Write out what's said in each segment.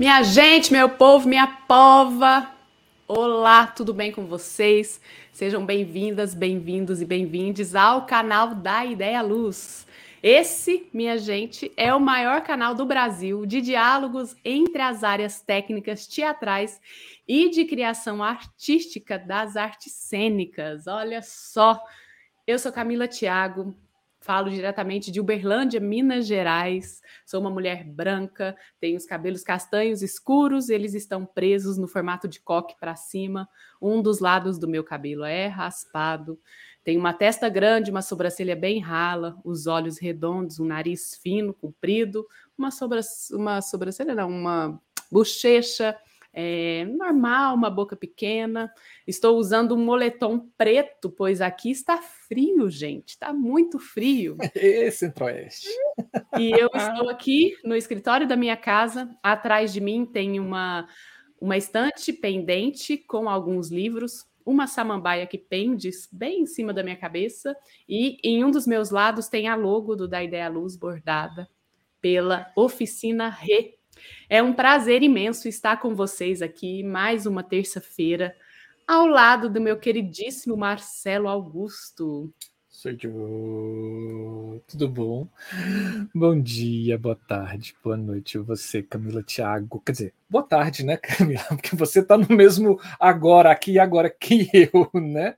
Minha gente, meu povo, minha pova. Olá, tudo bem com vocês? Sejam bem-vindas, bem-vindos e bem-vindes ao canal da Ideia Luz. Esse, minha gente, é o maior canal do Brasil de diálogos entre as áreas técnicas teatrais e de criação artística das artes cênicas. Olha só, eu sou Camila Thiago, Falo diretamente de Uberlândia, Minas Gerais. Sou uma mulher branca, tenho os cabelos castanhos escuros, eles estão presos no formato de coque para cima. Um dos lados do meu cabelo é raspado. Tenho uma testa grande, uma sobrancelha bem rala, os olhos redondos, um nariz fino, comprido, uma, sobra, uma sobrancelha, não, uma bochecha é, normal, uma boca pequena. Estou usando um moletom preto, pois aqui está frio, gente. Está muito frio. Centro-Oeste. E eu estou aqui no escritório da minha casa. Atrás de mim tem uma, uma estante pendente com alguns livros, uma samambaia que pende bem em cima da minha cabeça, e em um dos meus lados tem a logo do Da Ideia Luz bordada pela Oficina Re é um prazer imenso estar com vocês aqui mais uma terça-feira, ao lado do meu queridíssimo Marcelo Augusto. Sou. Tudo bom? Bom dia, boa tarde, boa noite. Você, Camila Thiago. Quer dizer, boa tarde, né, Camila? Porque você está no mesmo agora, aqui e agora que eu, né?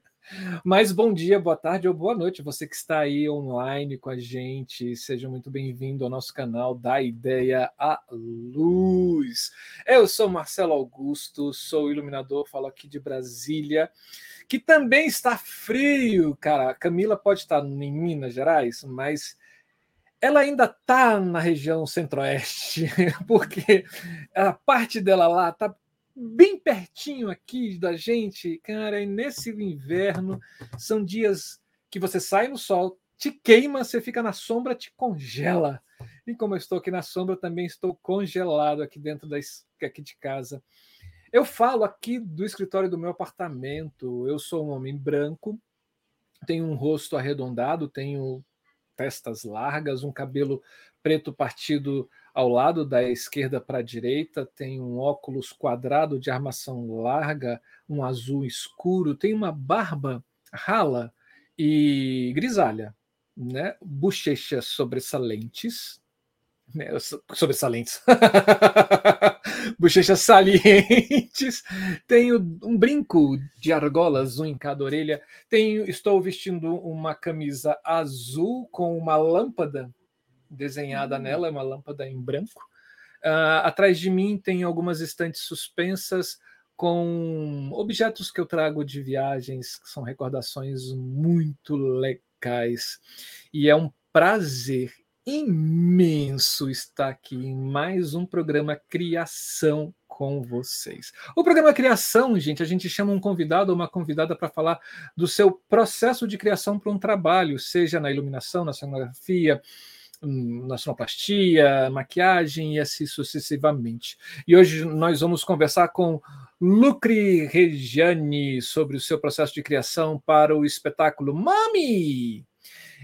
Mas bom dia, boa tarde ou boa noite, você que está aí online com a gente. Seja muito bem-vindo ao nosso canal da Ideia à Luz. Eu sou Marcelo Augusto, sou iluminador, falo aqui de Brasília, que também está frio, cara. Camila pode estar em Minas Gerais, mas ela ainda está na região centro-oeste, porque a parte dela lá está bem pertinho aqui da gente, cara, e nesse inverno são dias que você sai no sol, te queima, você fica na sombra, te congela. E como eu estou aqui na sombra, também estou congelado aqui dentro da, aqui de casa. Eu falo aqui do escritório do meu apartamento. Eu sou um homem branco, tenho um rosto arredondado, tenho testas largas, um cabelo preto partido ao lado da esquerda para a direita tem um óculos quadrado de armação larga, um azul escuro, tem uma barba rala e grisalha, né? Bochechas sobressalentes, né? sobressalentes, bochechas salientes, tenho um brinco de argolas, um em cada orelha, tenho, estou vestindo uma camisa azul com uma lâmpada desenhada uhum. nela, é uma lâmpada em branco. Uh, atrás de mim tem algumas estantes suspensas com objetos que eu trago de viagens, que são recordações muito legais. E é um prazer imenso estar aqui em mais um programa Criação com vocês. O programa Criação, gente, a gente chama um convidado ou uma convidada para falar do seu processo de criação para um trabalho, seja na iluminação, na cenografia, na sonoplastia, maquiagem e assim sucessivamente. E hoje nós vamos conversar com Lucre Regiane sobre o seu processo de criação para o espetáculo Mami!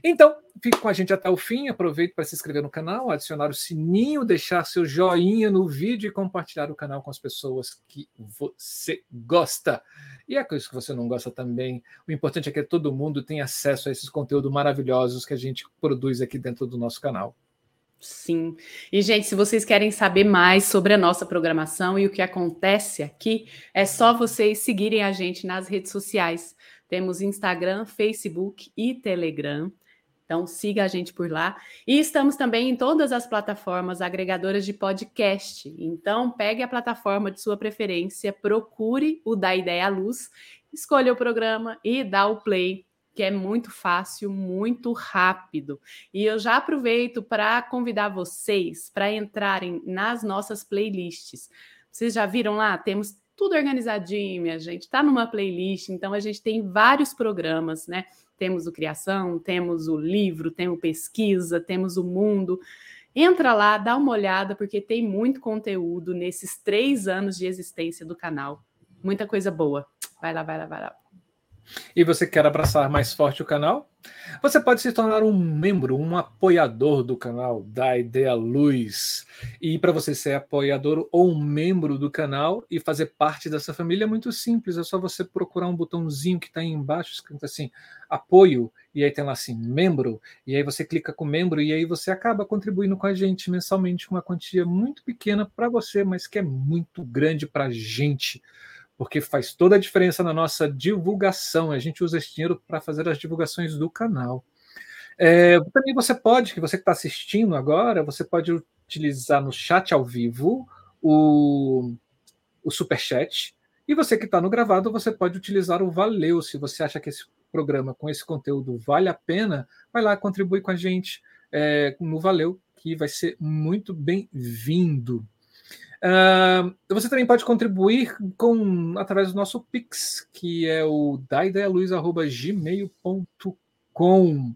Então, fique com a gente até o fim. Aproveite para se inscrever no canal, adicionar o sininho, deixar seu joinha no vídeo e compartilhar o canal com as pessoas que você gosta. E é coisa que você não gosta também. O importante é que todo mundo tenha acesso a esses conteúdos maravilhosos que a gente produz aqui dentro do nosso canal. Sim. E, gente, se vocês querem saber mais sobre a nossa programação e o que acontece aqui, é só vocês seguirem a gente nas redes sociais. Temos Instagram, Facebook e Telegram. Então, siga a gente por lá. E estamos também em todas as plataformas agregadoras de podcast. Então, pegue a plataforma de sua preferência, procure o da Ideia à Luz, escolha o programa e dá o play, que é muito fácil, muito rápido. E eu já aproveito para convidar vocês para entrarem nas nossas playlists. Vocês já viram lá? Temos tudo organizadinho, minha gente. Está numa playlist, então a gente tem vários programas, né? Temos o Criação, temos o livro, temos pesquisa, temos o mundo. Entra lá, dá uma olhada, porque tem muito conteúdo nesses três anos de existência do canal. Muita coisa boa. Vai lá, vai lá, vai lá. E você quer abraçar mais forte o canal, você pode se tornar um membro, um apoiador do canal da Ideia Luz. E para você ser apoiador ou um membro do canal e fazer parte dessa família é muito simples, é só você procurar um botãozinho que está aí embaixo escrito assim, apoio, e aí tem lá assim, membro, e aí você clica com membro e aí você acaba contribuindo com a gente mensalmente uma quantia muito pequena para você, mas que é muito grande para a gente porque faz toda a diferença na nossa divulgação. A gente usa esse dinheiro para fazer as divulgações do canal. É, também você pode, que você que está assistindo agora, você pode utilizar no chat ao vivo o, o super chat. E você que está no gravado, você pode utilizar o Valeu. Se você acha que esse programa com esse conteúdo vale a pena, vai lá contribui com a gente é, no Valeu, que vai ser muito bem-vindo. Uh, você também pode contribuir com através do nosso Pix, que é o daideialuz.gmail.com.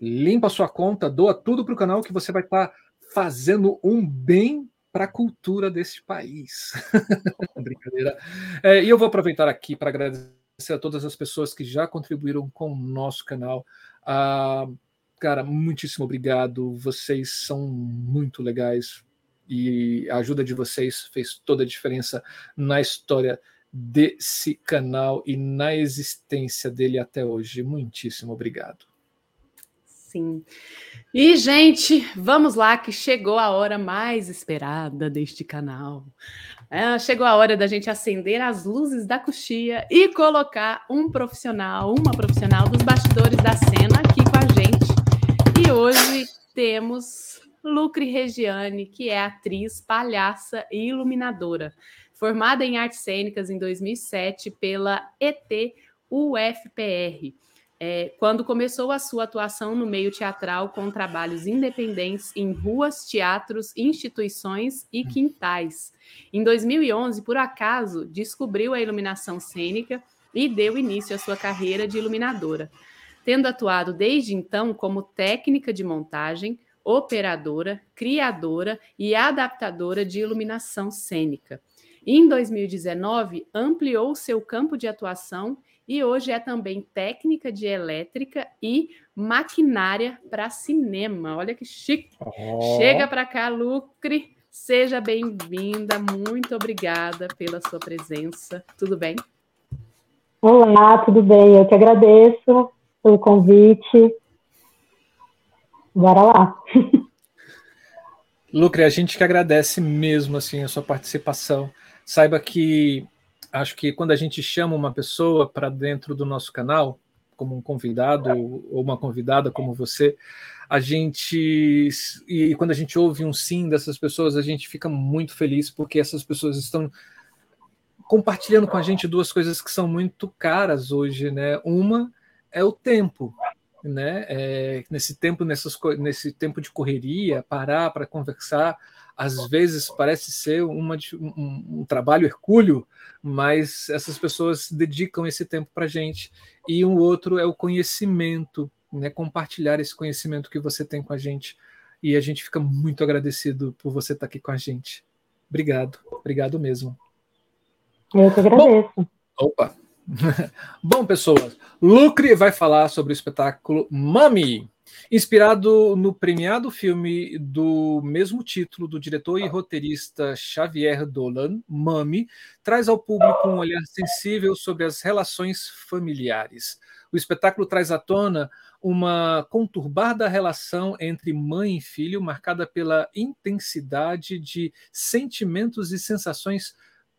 Limpa sua conta, doa tudo para o canal que você vai estar tá fazendo um bem para a cultura desse país. Brincadeira. É, e eu vou aproveitar aqui para agradecer a todas as pessoas que já contribuíram com o nosso canal. Uh, cara, muitíssimo obrigado. Vocês são muito legais e a ajuda de vocês fez toda a diferença na história desse canal e na existência dele até hoje. Muitíssimo obrigado. Sim. E, gente, vamos lá, que chegou a hora mais esperada deste canal. É, chegou a hora da gente acender as luzes da coxia e colocar um profissional, uma profissional dos bastidores da cena aqui com a gente. E hoje temos Lucre Regiane, que é atriz, palhaça e iluminadora. Formada em artes cênicas em 2007 pela ET UFPR. É, quando começou a sua atuação no meio teatral com trabalhos independentes em ruas, teatros, instituições e quintais. Em 2011, por acaso, descobriu a iluminação cênica e deu início à sua carreira de iluminadora, tendo atuado desde então como técnica de montagem, operadora, criadora e adaptadora de iluminação cênica. Em 2019, ampliou seu campo de atuação e hoje é também técnica de elétrica e maquinária para cinema. Olha que chique! Oh. Chega para cá, Lucre. Seja bem-vinda. Muito obrigada pela sua presença. Tudo bem? Olá, tudo bem? Eu que agradeço pelo convite. Bora lá. Lucre, a gente que agradece mesmo assim a sua participação. Saiba que acho que quando a gente chama uma pessoa para dentro do nosso canal, como um convidado ou uma convidada como você, a gente e quando a gente ouve um sim dessas pessoas, a gente fica muito feliz porque essas pessoas estão compartilhando com a gente duas coisas que são muito caras hoje, né? Uma é o tempo né? É, nesse tempo, nessas, nesse tempo de correria, parar para conversar, às vezes parece ser uma, um, um, trabalho hercúleo, mas essas pessoas dedicam esse tempo para a gente. E um outro é o conhecimento, né? compartilhar esse conhecimento que você tem com a gente. E a gente fica muito agradecido por você estar aqui com a gente. Obrigado, obrigado mesmo. Eu que agradeço. Bom, opa, Bom, pessoas, Lucre vai falar sobre o espetáculo Mami, inspirado no premiado filme do mesmo título do diretor e roteirista Xavier Dolan, Mami, traz ao público um olhar sensível sobre as relações familiares. O espetáculo traz à tona uma conturbada relação entre mãe e filho, marcada pela intensidade de sentimentos e sensações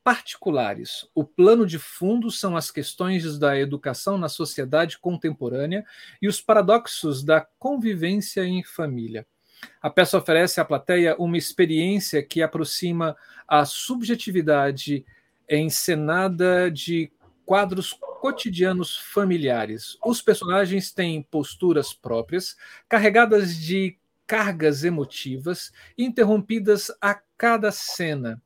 particulares. O plano de fundo são as questões da educação na sociedade contemporânea e os paradoxos da convivência em família. A peça oferece à plateia uma experiência que aproxima a subjetividade encenada de quadros cotidianos familiares. Os personagens têm posturas próprias, carregadas de cargas emotivas, interrompidas a cada cena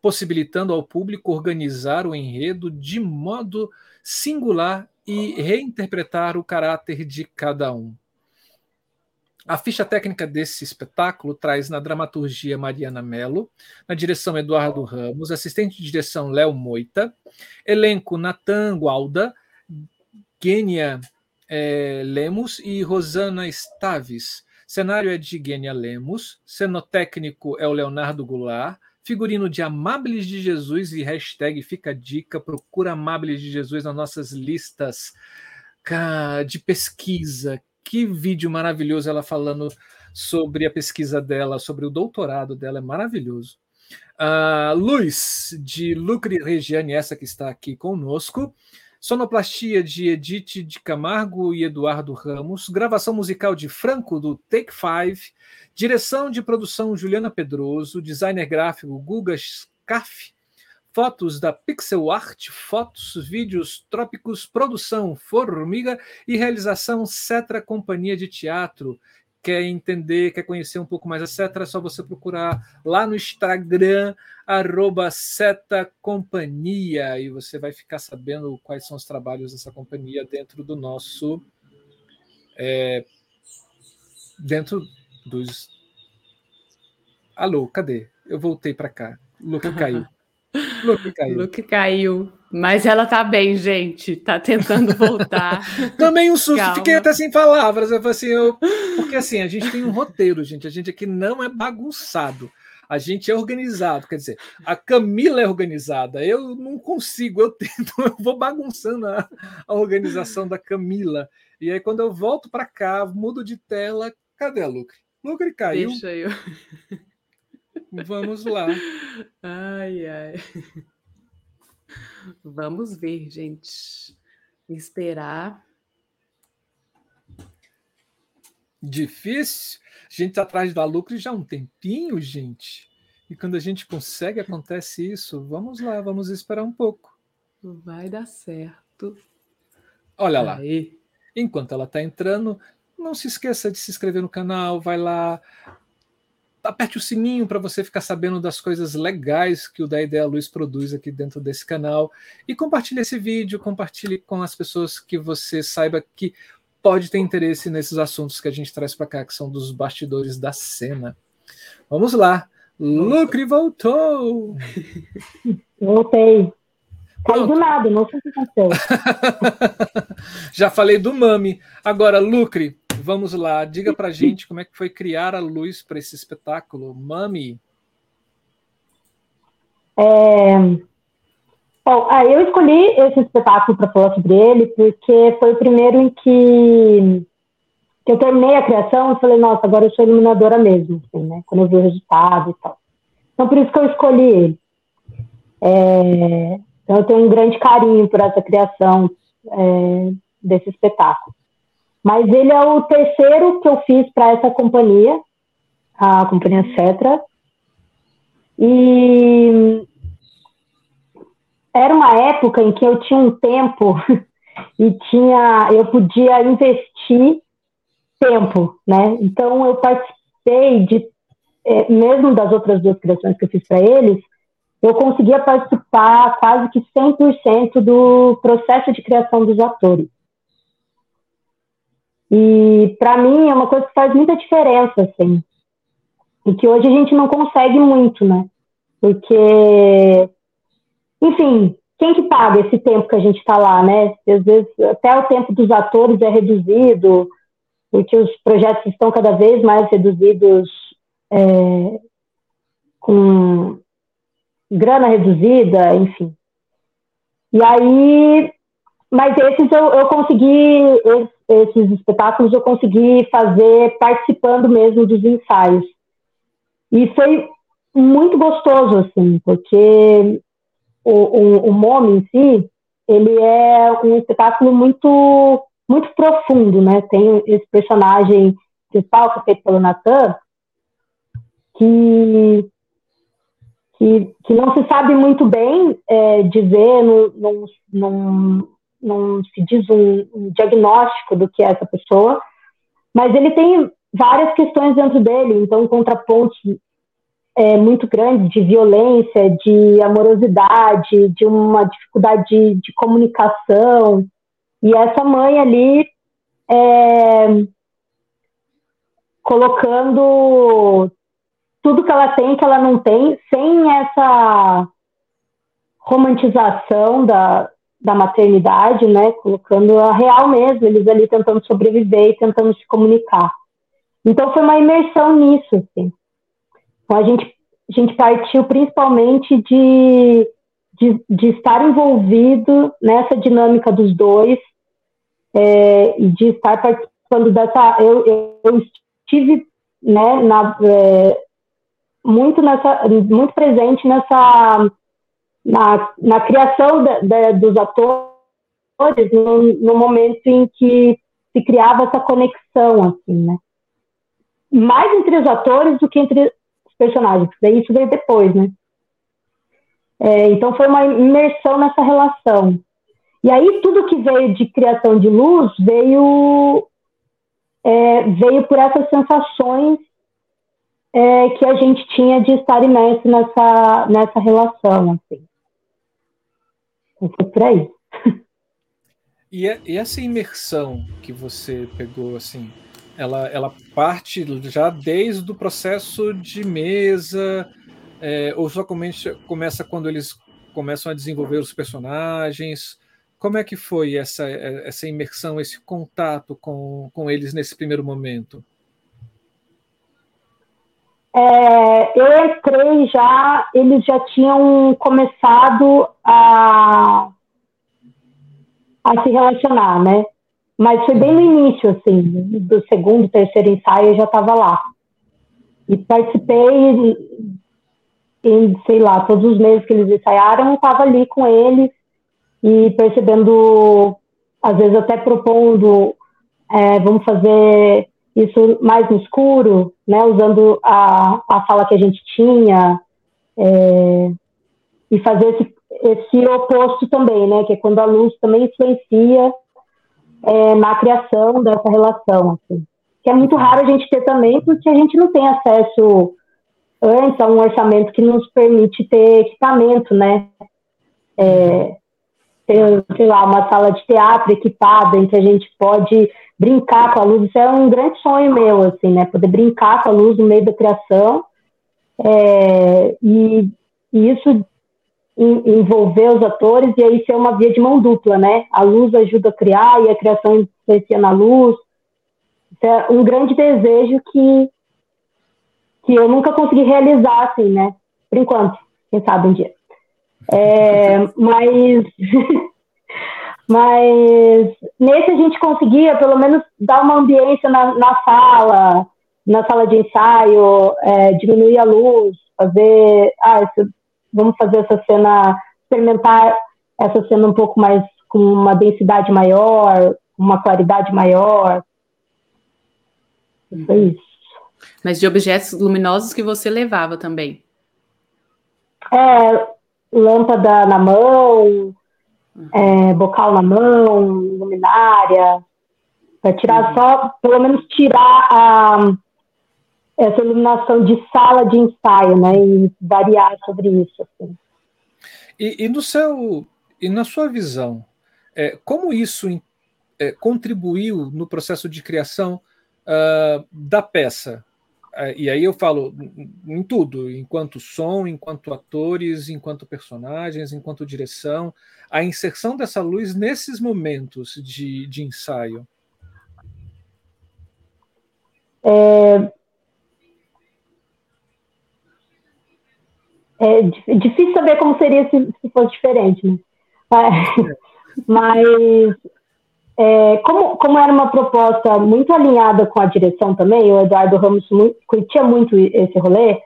possibilitando ao público organizar o enredo de modo singular e reinterpretar o caráter de cada um. A ficha técnica desse espetáculo traz na dramaturgia Mariana Mello, na direção Eduardo Ramos, assistente de direção Léo Moita, elenco Natan Gualda, Gênia é, Lemos e Rosana Staves. Cenário é de Gênia Lemos, cenotécnico é o Leonardo Goulart, figurino de Amáveis de Jesus e hashtag fica a dica, procura Amáveis de Jesus nas nossas listas de pesquisa. Que vídeo maravilhoso ela falando sobre a pesquisa dela, sobre o doutorado dela, é maravilhoso. Uh, Luz, de Lucre Regiane, essa que está aqui conosco. Sonoplastia de Edith de Camargo e Eduardo Ramos. Gravação musical de Franco, do Take Five. Direção de produção Juliana Pedroso. Designer gráfico Guga Scaff. Fotos da Pixel Art, fotos, vídeos trópicos, produção Formiga e realização Cetra Companhia de Teatro quer entender, quer conhecer um pouco mais a Cetra, é só você procurar lá no Instagram, arroba Seta Companhia, e você vai ficar sabendo quais são os trabalhos dessa companhia dentro do nosso. É, dentro dos. Alô, cadê? Eu voltei para cá. Luca caiu. Luke caiu. Luke caiu. Mas ela tá bem, gente. Tá tentando voltar. Também um susto, Calma. fiquei até sem palavras. Eu falei assim, eu... porque assim, a gente tem um roteiro, gente. A gente aqui não é bagunçado. A gente é organizado, quer dizer, a Camila é organizada. Eu não consigo, eu tento, eu vou bagunçando a, a organização da Camila. E aí, quando eu volto para cá, mudo de tela, cadê a Lucre? Lucre caiu. Deixa eu. Vamos lá. Ai, ai. Vamos ver, gente. Esperar. Difícil. A gente está atrás da lucro já há um tempinho, gente. E quando a gente consegue, acontece isso. Vamos lá, vamos esperar um pouco. Vai dar certo. Olha lá. Enquanto ela está entrando, não se esqueça de se inscrever no canal, vai lá, aperte o sininho para você ficar sabendo das coisas legais que o Da Ideia Luz produz aqui dentro desse canal. E compartilhe esse vídeo, compartilhe com as pessoas que você saiba que pode ter interesse nesses assuntos que a gente traz para cá, que são dos bastidores da cena. Vamos lá. Lucre voltou! Voltei. Caiu do nada, não sei o que aconteceu. Já falei do Mami. Agora, Lucre, Vamos lá, diga pra gente como é que foi criar a luz para esse espetáculo. Mami. É... Bom, eu escolhi esse espetáculo para falar sobre ele porque foi o primeiro em que, eu terminei a criação e falei, nossa, agora eu sou iluminadora mesmo, assim, né? Quando eu vi o resultado e tal. Então, por isso que eu escolhi ele. É... Então, eu tenho um grande carinho por essa criação é... desse espetáculo. Mas ele é o terceiro que eu fiz para essa companhia, a companhia Cetra. E era uma época em que eu tinha um tempo e tinha, eu podia investir tempo, né? Então eu participei de, é, mesmo das outras duas criações que eu fiz para eles, eu conseguia participar quase que 100% do processo de criação dos atores. E para mim é uma coisa que faz muita diferença, assim. E que hoje a gente não consegue muito, né? Porque, enfim, quem que paga esse tempo que a gente está lá, né? Às vezes até o tempo dos atores é reduzido, porque os projetos estão cada vez mais reduzidos é, com grana reduzida, enfim. E aí, mas esses eu, eu consegui, esses espetáculos eu consegui fazer participando mesmo dos ensaios. E foi muito gostoso, assim, porque o, o, o MOME em si, ele é um espetáculo muito, muito profundo, né? Tem esse personagem principal, que é feito pelo Natan, que, que, que não se sabe muito bem é, dizer, não se diz um, um diagnóstico do que é essa pessoa, mas ele tem várias questões dentro dele, então um contraponto é, muito grande de violência, de amorosidade, de uma dificuldade de, de comunicação. E essa mãe ali é, colocando tudo que ela tem, que ela não tem, sem essa romantização da, da maternidade, né? Colocando a real mesmo, eles ali tentando sobreviver e tentando se comunicar. Então foi uma imersão nisso, assim. Então a gente, a gente partiu principalmente de, de, de estar envolvido nessa dinâmica dos dois é, e de estar participando dessa. Eu, eu, eu estive né, na, é, muito, nessa, muito presente nessa na, na criação dos atores no, no, momento em que se criava essa conexão, assim, né? Mais entre os atores do que entre os personagens, daí isso veio depois, né? É, então foi uma imersão nessa relação. E aí tudo que veio de criação de luz veio é, veio por essas sensações é, que a gente tinha de estar imerso nessa nessa relação, assim. Então, foi por aí. E, e, essa imersão que você pegou, assim, ela, ela parte já desde o processo de mesa, é, ou só começa, começa quando eles começam a desenvolver os personagens? Como é que foi essa, essa imersão, esse contato com, com eles nesse primeiro momento? É, eu entrei já, eles já tinham começado a, a se relacionar, né? Mas foi bem no início, assim, do segundo, terceiro ensaio eu já estava lá. E participei em, sei lá, todos os meses que eles ensaiaram, eu estava ali com eles e percebendo, às vezes até propondo, é, vamos fazer isso mais no escuro, né, usando a, a sala que a gente tinha, é, e fazer esse, esse oposto também, né, que é quando a luz também influencia é, na criação dessa relação, assim. que é muito raro a gente ter também, porque a gente não tem acesso antes a um orçamento que nos permite ter equipamento, né, é, ter, sei lá, uma sala de teatro equipada em que a gente pode brincar com a luz, isso é um grande sonho meu, assim, né? Poder brincar com a luz no meio da criação. É, e, e, isso envolver os atores e aí ser uma via de mão dupla, né? A luz ajuda a criar e a criação influencia na luz. Isso é um grande desejo que, que eu nunca consegui realizar, assim, né? Por enquanto, quem sabe um dia. É, mas Mas nesse a gente conseguia, pelo menos, dar uma ambiência na, na sala, na sala de ensaio, é, diminuir a luz, fazer. Ah, esse, vamos fazer essa cena, experimentar essa cena um pouco mais com uma densidade maior, uma claridade maior. Foi isso. Mas de objetos luminosos que você levava também? É, lâmpada na mão, é, bocal na mão, luminária, para tirar uhum. só, pelo menos tirar a, essa iluminação de sala de ensaio, né, e variar sobre isso. Assim. E, e, no seu, e na sua visão, é, como isso é, contribuiu no processo de criação uh, da peça? É, e aí eu falo em tudo, enquanto som, enquanto atores, enquanto personagens, enquanto direção, a inserção dessa luz nesses momentos de, de ensaio. É, é difícil saber como seria se, se fosse diferente, né? Mas é, como, como era uma proposta muito alinhada com a direção também, o Eduardo Ramos muito, curtia muito esse rolê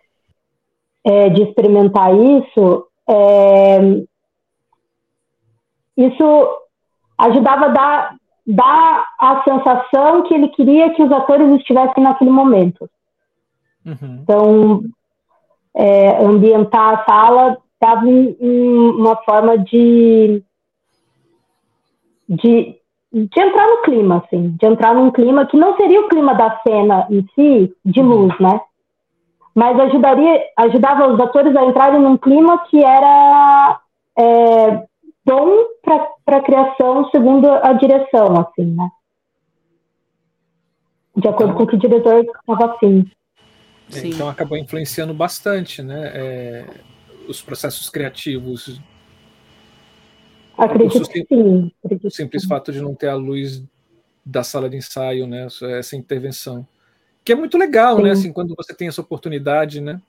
é, de experimentar isso, é, isso ajudava a dar, dar a sensação que ele queria que os atores estivessem naquele momento. Uhum. Então, é, ambientar a sala dava uma forma de, de de entrar no clima, assim, de entrar num clima que não seria o clima da cena em si, de uhum. luz, né? Mas ajudaria, ajudava os atores a entrarem num clima que era é, bom para a criação segundo a direção, assim, né? De acordo com o que o diretor estava afim. É, então acabou influenciando bastante, né? É, os processos criativos Acredito que sim. o simples fato de não ter a luz da sala de ensaio, né? Essa intervenção. Que é muito legal, né, sim. né? Assim, quando você tem essa oportunidade, né?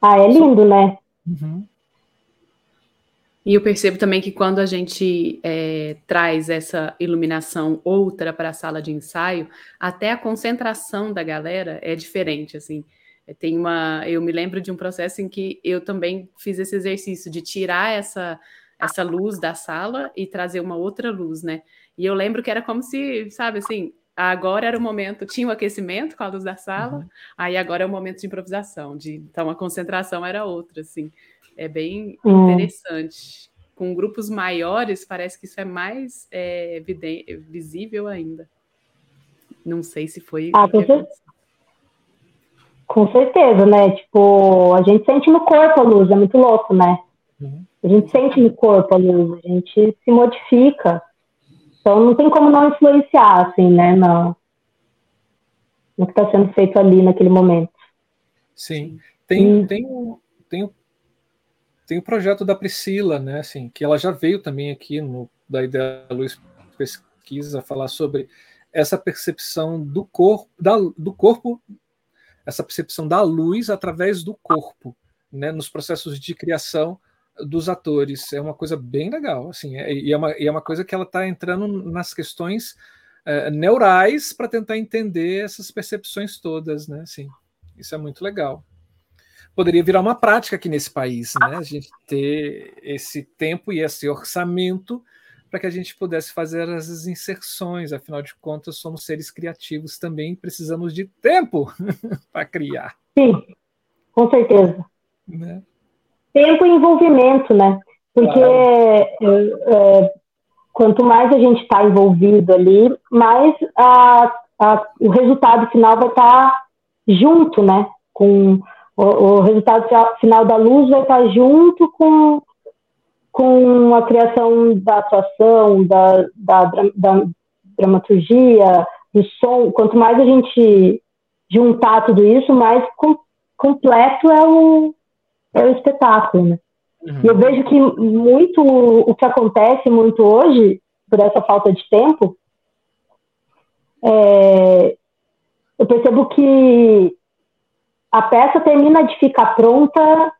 Ah, é lindo, né? Uhum. E eu percebo também que quando a gente é, traz essa iluminação outra para a sala de ensaio, até a concentração da galera é diferente, assim. É, tem uma, eu me lembro de um processo em que eu também fiz esse exercício de tirar essa essa luz da sala e trazer uma outra luz, né? E eu lembro que era como se, sabe, assim, agora era o momento, tinha o aquecimento com a luz da sala, uhum. aí agora é o momento de improvisação, de, então a concentração era outra, assim. É bem hum. interessante. Com grupos maiores, parece que isso é mais é, visível ainda. Não sei se foi. Ah, com, cer com, certeza, né? Tipo, a gente sente no corpo a luz, é muito louco, né? Uhum. A gente sente no corpo a luz, a gente se modifica. Então não tem como não influenciar, assim, né? No, no que está sendo feito ali naquele momento. Sim. Tem, e... tem, tem tem o projeto da Priscila, né, assim, que ela já veio também aqui no da Ideia Luz Pesquisa falar sobre essa percepção do corpo, da, do corpo, essa percepção da luz através do corpo, né, nos processos de criação dos atores. É uma coisa bem legal, assim, é, e, é uma, e é uma coisa que ela está entrando nas questões é, neurais para tentar entender essas percepções todas, né, assim, isso é muito legal poderia virar uma prática aqui nesse país, né? A gente ter esse tempo e esse orçamento para que a gente pudesse fazer as inserções. Afinal de contas, somos seres criativos também, precisamos de tempo para criar. Sim, com certeza. Né? Tempo e envolvimento, né? Porque claro. é, é, quanto mais a gente está envolvido ali, mais a, a, o resultado final vai estar tá junto, né? Com o, o resultado final da luz vai estar junto com, com a criação da atuação, da, da, da dramaturgia, do som. Quanto mais a gente juntar tudo isso, mais com, completo é o, é o espetáculo, né? Uhum. E eu vejo que muito o que acontece muito hoje, por essa falta de tempo, é, eu percebo que a peça termina de ficar pronta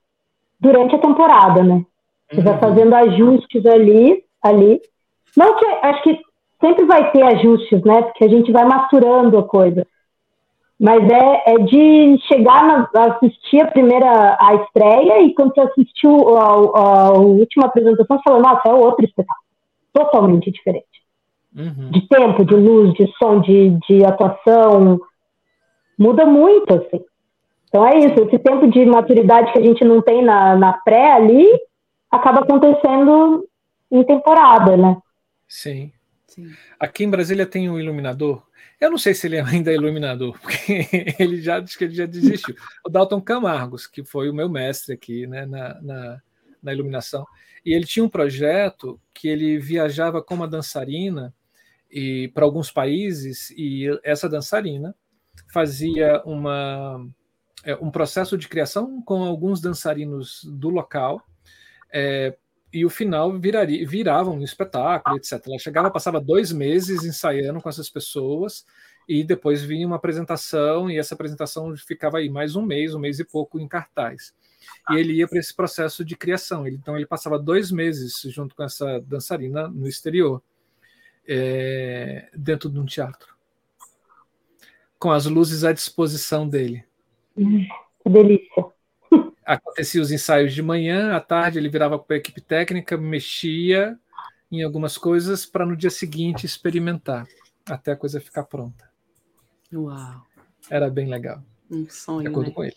durante a temporada, né? Você uhum. vai fazendo ajustes ali, ali. Não que acho que sempre vai ter ajustes, né? Porque a gente vai masturando a coisa. Mas é, é de chegar na, assistir a primeira a estreia e quando você assistiu a, a, a última apresentação, você fala, nossa, é outro espetáculo. Totalmente diferente. Uhum. De tempo, de luz, de som, de, de atuação. Muda muito, assim. Então é isso, esse tempo de maturidade que a gente não tem na, na pré ali, acaba acontecendo em temporada, né? Sim. Sim. Aqui em Brasília tem um iluminador. Eu não sei se ele ainda é iluminador, porque ele já diz que ele já desistiu. O Dalton Camargos, que foi o meu mestre aqui né, na, na, na iluminação. E ele tinha um projeto que ele viajava com uma dançarina e para alguns países, e essa dançarina fazia uma é, um processo de criação com alguns dançarinos do local. É, e o final viraria, virava um espetáculo, etc. Ela chegava, passava dois meses ensaiando com essas pessoas e depois vinha uma apresentação e essa apresentação ficava aí mais um mês, um mês e pouco em cartaz. E ele ia para esse processo de criação. Então ele passava dois meses junto com essa dançarina no exterior, é, dentro de um teatro, com as luzes à disposição dele. Que delícia. Acontecia os ensaios de manhã, à tarde ele virava para a equipe técnica, mexia em algumas coisas para no dia seguinte experimentar, até a coisa ficar pronta. Uau! Era bem legal. Um sonho. De acordo né? com ele.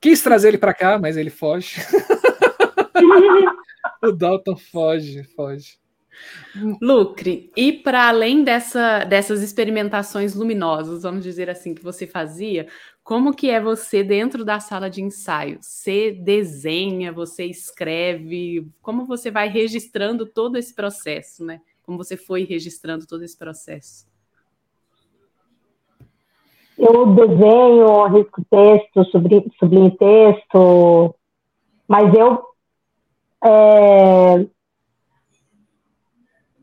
Quis trazer ele para cá, mas ele foge. o Dalton foge, foge. Lucre, e para além dessa, dessas experimentações luminosas, vamos dizer assim, que você fazia, como que é você dentro da sala de ensaio? Você desenha, você escreve, como você vai registrando todo esse processo, né? Como você foi registrando todo esse processo? Eu desenho, risco texto, sublinho texto, mas eu é,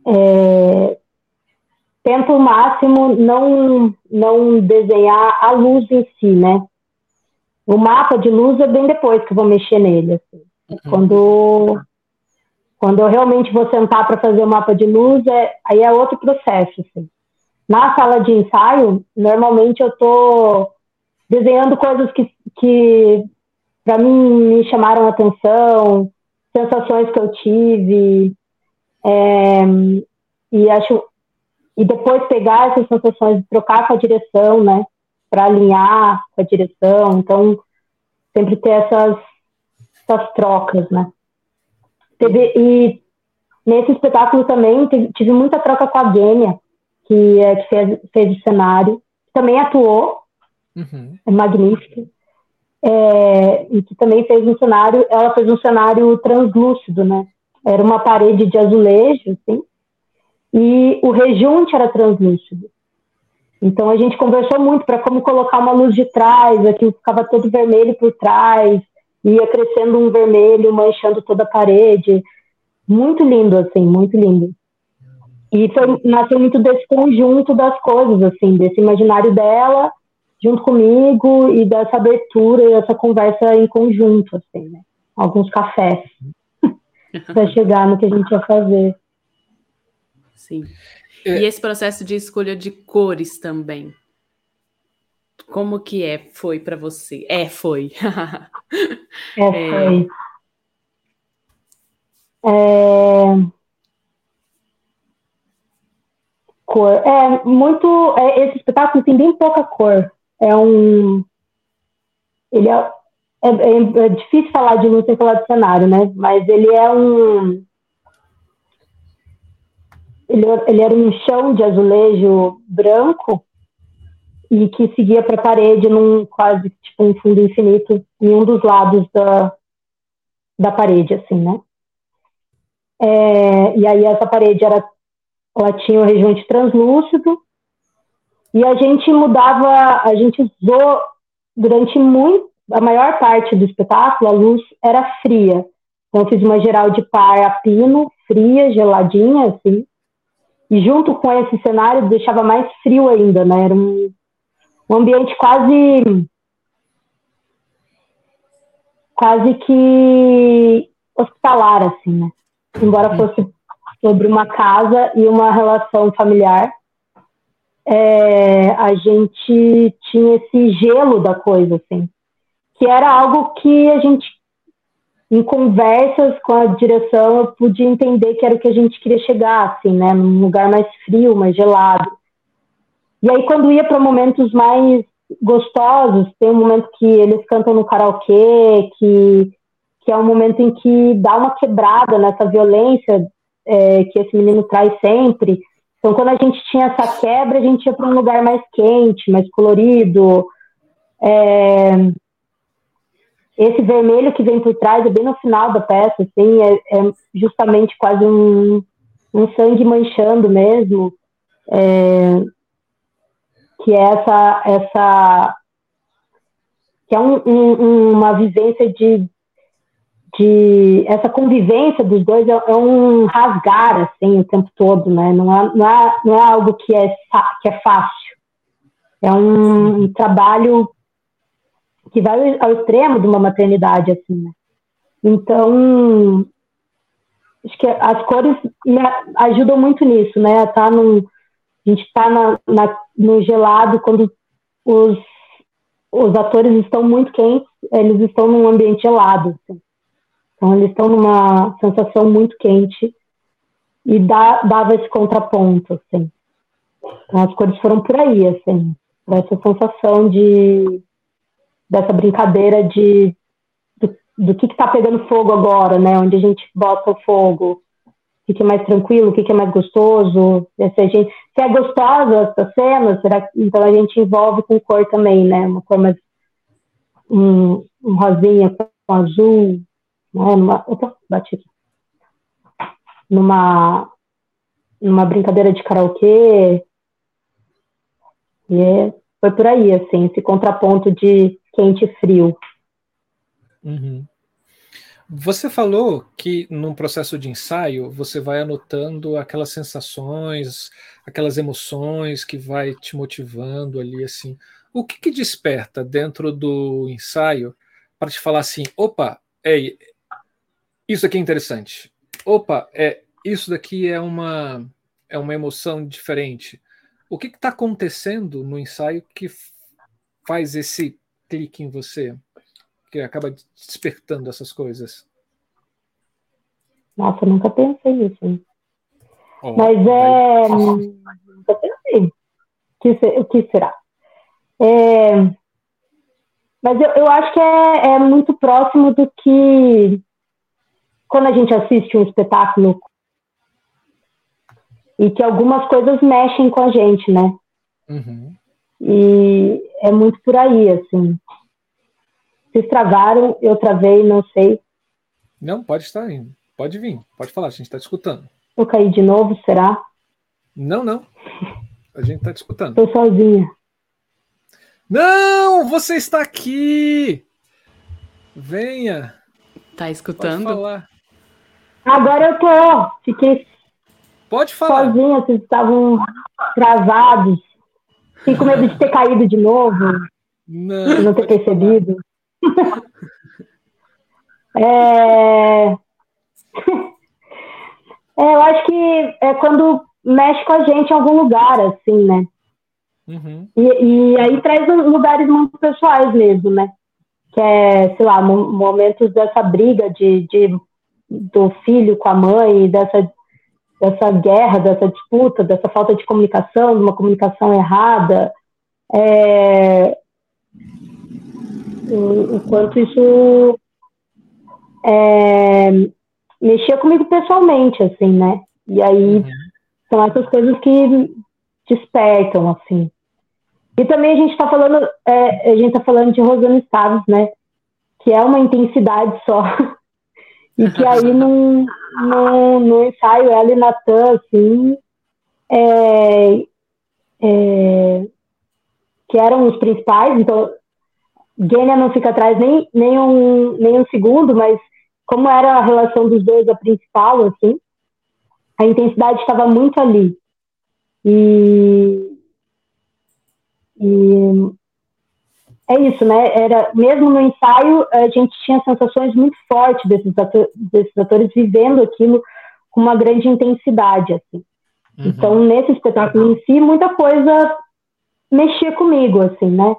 é, tento o máximo não, não desenhar a luz em si, né? O mapa de luz é bem depois que eu vou mexer nele. Assim. Uhum. Quando, quando eu realmente vou sentar para fazer o mapa de luz, é, aí é outro processo. Assim. Na sala de ensaio, normalmente eu estou desenhando coisas que, que para mim me chamaram atenção, sensações que eu tive, é, e acho e depois pegar essas sensações e trocar com a direção, né, para alinhar com a direção. Então sempre ter essas essas trocas, né. Teve, e nesse espetáculo também tive muita troca com a Gênia, que, é, que fez, fez o cenário, também atuou, uhum. é magnífica, é, e que também fez um cenário, ela fez um cenário translúcido, né? Era uma parede de azulejo, assim, e o rejunte era translúcido. Então a gente conversou muito para como colocar uma luz de trás, aquilo ficava todo vermelho por trás, ia crescendo um vermelho, manchando toda a parede. Muito lindo, assim, muito lindo. E foi, nasceu muito desse conjunto das coisas, assim, desse imaginário dela junto comigo e dessa abertura e essa conversa em conjunto, assim, né? Alguns cafés para chegar no que a gente ia fazer. Sim. É. E esse processo de escolha de cores também. Como que é, foi para você? É, foi. é, foi. É... é cor. É muito. É, esse espetáculo tem bem pouca cor. É um. Ele é, é, é, é difícil falar de luz sem falar de cenário, né? Mas ele é um. Ele, ele era um chão de azulejo branco e que seguia para a parede num quase tipo um fundo infinito em um dos lados da, da parede, assim, né? É, e aí essa parede era ela tinha o rejunte translúcido, e a gente mudava, a gente usou durante muito, a maior parte do espetáculo, a luz era fria. Então eu fiz uma geral de par a pino, fria, geladinha, assim, e junto com esse cenário deixava mais frio ainda, né? Era um, um ambiente quase quase que hospitalar, assim, né? Embora fosse sobre uma casa e uma relação familiar, é, a gente tinha esse gelo da coisa, assim, que era algo que a gente, em conversas com a direção, eu podia entender que era o que a gente queria chegar, assim, né, num lugar mais frio, mais gelado. E aí, quando ia para momentos mais gostosos, tem um momento que eles cantam no karaokê, que, que é um momento em que dá uma quebrada nessa violência é, que esse menino traz sempre. Então, quando a gente tinha essa quebra, a gente ia para um lugar mais quente, mais colorido. É, esse vermelho que vem por trás é bem no final da peça, assim, é, é justamente quase um, um, sangue manchando mesmo, é, que é essa, essa que é um, um, uma vivência de de essa convivência dos dois é, é, um rasgar assim o tempo todo, né? Não é, não é, não é algo que é, que é fácil. É um, um trabalho que vai ao extremo de uma maternidade assim, né? Então, acho que as cores ajudam muito nisso, né? Tá no, a gente está na, na, no gelado quando os, os atores estão muito quentes, eles estão num ambiente gelado. Assim. Então, eles estão numa sensação muito quente e dá, dava esse contraponto, assim. Então, as cores foram por aí, assim, essa sensação de dessa brincadeira de do, do que está pegando fogo agora, né? Onde a gente bota o fogo, o que, que é mais tranquilo, o que, que é mais gostoso, se, a gente, se é gostosa essa cena, será então a gente envolve com cor também, né? Uma cor mais um, um rosinha com azul, né, numa, opa, bati aqui, numa, numa brincadeira de karaokê, e é, foi por aí, assim, esse contraponto de quente e frio. Uhum. Você falou que num processo de ensaio você vai anotando aquelas sensações, aquelas emoções que vai te motivando ali assim. O que, que desperta dentro do ensaio para te falar assim, opa, é isso aqui é interessante. Opa, é isso daqui é uma é uma emoção diferente. O que está acontecendo no ensaio que faz esse clique em você? que acaba despertando essas coisas? Nossa, nunca pensei nisso. Oh, Mas é. Nunca pensei. O que será? É... Mas eu, eu acho que é, é muito próximo do que quando a gente assiste um espetáculo e que algumas coisas mexem com a gente, né? Uhum. E é muito por aí, assim. Vocês travaram, eu travei, não sei. Não, pode estar indo. Pode vir, pode falar, a gente está escutando. Eu caí de novo, será? Não, não. A gente está escutando. Estou sozinha. Não, você está aqui! Venha. Tá escutando? Pode falar. Agora eu tô. Fiquei Pode falar. sozinha, vocês estavam travados. Fiquei com medo de ter caído de novo. Não, não ter percebido. é... é, eu acho que é quando mexe com a gente em algum lugar, assim, né? Uhum. E, e, aí traz lugares muito pessoais mesmo, né? Que é, sei lá, momentos dessa briga de, de, do filho com a mãe, dessa, dessa guerra, dessa disputa, dessa falta de comunicação, de uma comunicação errada. É, o, o quanto isso é, mexia comigo pessoalmente, assim, né? E aí uhum. são essas coisas que despertam, assim. E também a gente está falando, é, a gente tá falando de Rosana Estados, né? Que é uma intensidade só. e que aí no, no, no ensaio, ela e Natan, assim, é, é, que eram os principais, então Gênia não fica atrás nem, nem, um, nem um segundo, mas como era a relação dos dois a principal, assim, a intensidade estava muito ali. E, e é isso, né? Era, mesmo no ensaio, a gente tinha sensações muito fortes desses, ator, desses atores vivendo aquilo com uma grande intensidade, assim. Uhum. Então, nesse espetáculo em si, muita coisa mexia comigo, assim, né?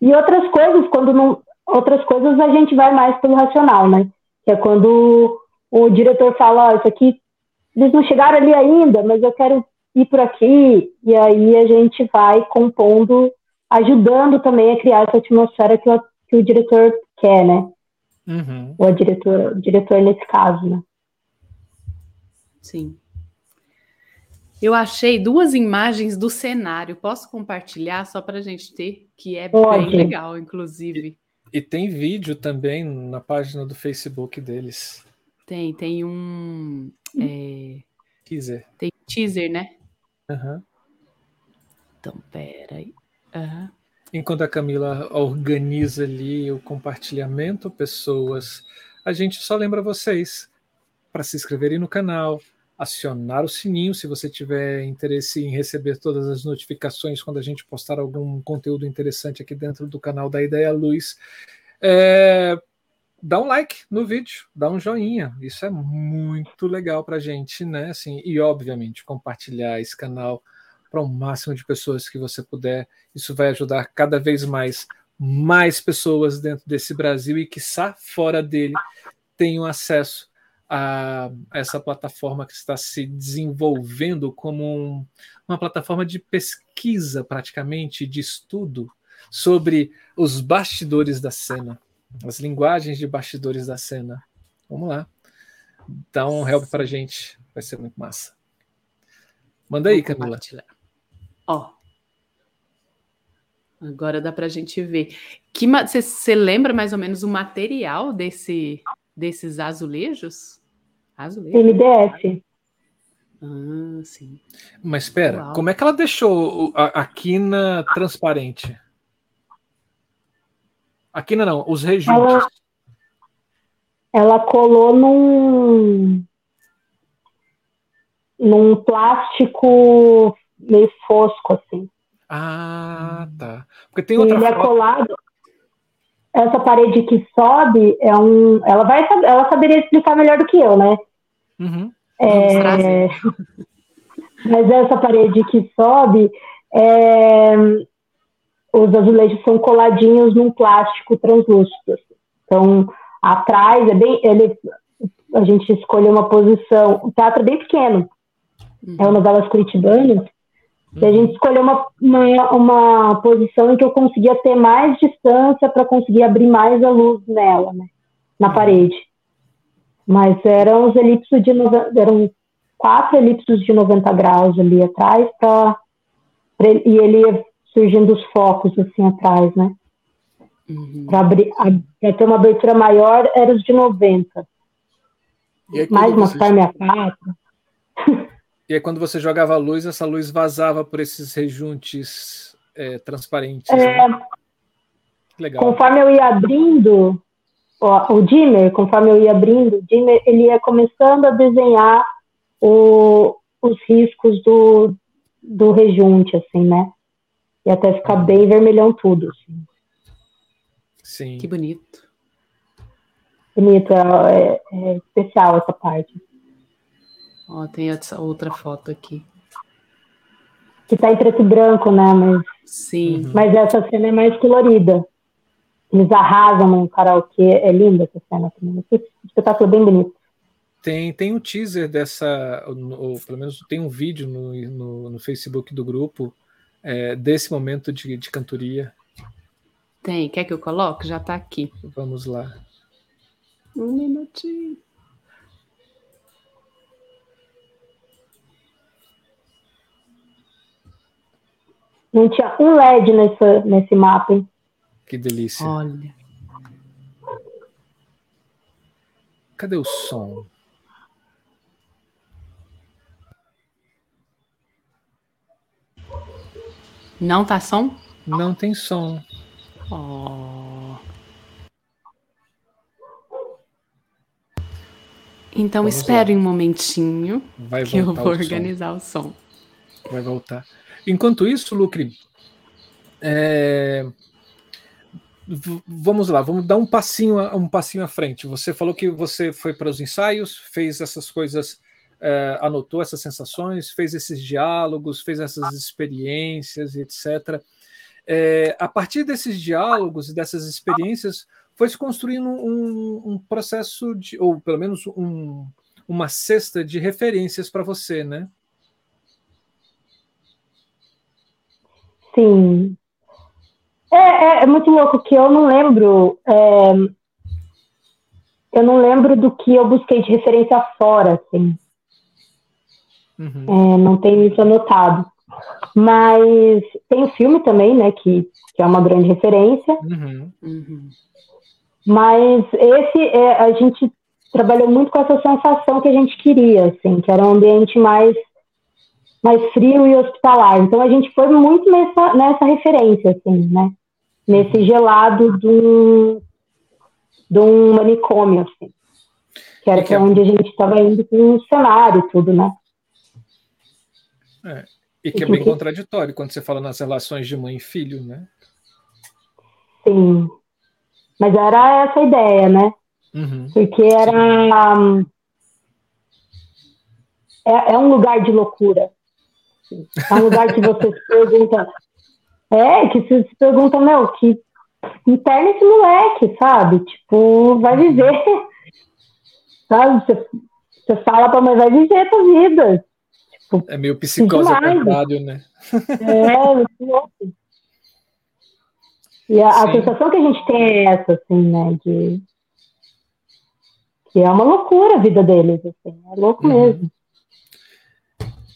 E outras coisas, quando não. Outras coisas a gente vai mais pelo racional, né? Que é quando o diretor fala, oh, isso aqui, eles não chegaram ali ainda, mas eu quero ir por aqui. E aí a gente vai compondo, ajudando também a criar essa atmosfera que o, que o diretor quer, né? Uhum. Ou a diretora, o diretor nesse caso, né? Sim. Eu achei duas imagens do cenário. Posso compartilhar só para a gente ter? Que é Pode. bem legal, inclusive. E, e, tem vídeo também na página do Facebook deles. Tem, tem um. É... Teaser. Tem teaser, né? Uhum. Então, peraí. Uhum. Enquanto a Camila organiza ali o compartilhamento, pessoas, a gente só lembra vocês para se inscreverem no canal, acionar o sininho se você tiver interesse em receber todas as notificações quando a gente postar algum conteúdo interessante aqui dentro do canal da Ideia Luz. É, dá um like no vídeo, dá um joinha, isso é muito legal para gente, né? Assim, e obviamente compartilhar esse canal para o máximo de pessoas que você puder. Isso vai ajudar cada vez mais mais pessoas dentro desse Brasil e que fora dele tenham acesso a, essa plataforma que está se desenvolvendo como um, uma plataforma de pesquisa, praticamente, de estudo sobre os bastidores da cena, as linguagens de bastidores da cena. Vamos lá. Dá um help para gente, vai ser muito massa. Manda aí, Camila. Ó. Agora dá para a gente ver. Que você lembra mais ou menos o material desse desses azulejos? Azulejo. MDF. Ah, sim. Mas espera, como é que ela deixou a, a quina transparente? A quina não, os rejuntos. Ela, ela colou num num plástico meio fosco assim. Ah, tá. Porque tem outra ele é colado. Essa parede que sobe é um. Ela vai ela saberia explicar melhor do que eu, né? Uhum. É... Mas essa parede que sobe, é... os azulejos são coladinhos num plástico translúcido. Então, atrás é bem. Ele, a gente escolheu uma posição. O teatro é bem pequeno. Uhum. É uma das curitibanas. E a gente escolheu uma, uma, uma, posição em que eu conseguia ter mais distância para conseguir abrir mais a luz nela, né? Na parede. Mas eram os elipsos de eram quatro elipsos de 90 graus ali atrás para e ele ia surgindo os focos assim atrás, né? Uhum. Para ter uma abertura maior, era os de 90. Mais uma você... a 4. E aí, quando você jogava a luz, essa luz vazava por esses rejuntes é, transparentes. É, né? Legal. Conforme eu ia abrindo ó, o dimmer, conforme eu ia abrindo, o dimmer ele ia começando a desenhar o, os riscos do, do rejunte, assim, né? E até ficar bem vermelhão tudo. Assim. Sim. Que bonito. Bonito, é, é especial essa parte. Ó, tem essa outra foto aqui. Que tá em preto e branco, né? Mas, Sim. Mas essa cena é mais colorida. Eles arrasam no karaokê. É linda essa cena também. Esse espetáculo é bem bonito. Tem, tem um teaser dessa, ou, pelo menos tem um vídeo no, no, no Facebook do grupo é, desse momento de, de cantoria. Tem, quer que eu coloque? Já tá aqui. Vamos lá. Um minutinho. Não tinha um LED nesse, nesse mapa, hein? Que delícia. Olha. Cadê o som? Não tá som? Não tem som. Oh. Então Vamos espere lá. um momentinho Vai que eu vou organizar o som. Vai voltar. Enquanto isso, Lucre, é... vamos lá, vamos dar um passinho, um passinho à frente. Você falou que você foi para os ensaios, fez essas coisas, é, anotou essas sensações, fez esses diálogos, fez essas experiências, etc. É, a partir desses diálogos e dessas experiências, foi se construindo um, um processo de, ou pelo menos um, uma cesta de referências para você, né? Sim. É, é, é, muito louco que eu não lembro. É, eu não lembro do que eu busquei de referência fora, assim. Uhum. É, não tenho isso anotado. Mas tem o filme também, né, que, que é uma grande referência. Uhum. Uhum. Mas esse, é, a gente trabalhou muito com essa sensação que a gente queria, assim, que era um ambiente mais mais frio e hospitalar. Então a gente foi muito nessa, nessa referência, assim, né? Nesse gelado de um, de um manicômio, assim. Que era é onde a gente estava indo com um cenário tudo, né? É, e que é bem contraditório quando você fala nas relações de mãe e filho, né? Sim. Mas era essa a ideia, né? Uhum. Porque era. Um, é, é um lugar de loucura. É um lugar que você se pergunta. É, que você se pergunta, meu, que interna esse moleque, sabe? Tipo, vai viver. Sabe? Você, você fala pra mãe, vai viver a tua vida. Tipo, é meio psicose contrário, né? É, muito louco. E a, a, sensação que a gente tem é essa, assim, né? De que é uma loucura a vida deles, assim, é louco uhum. mesmo.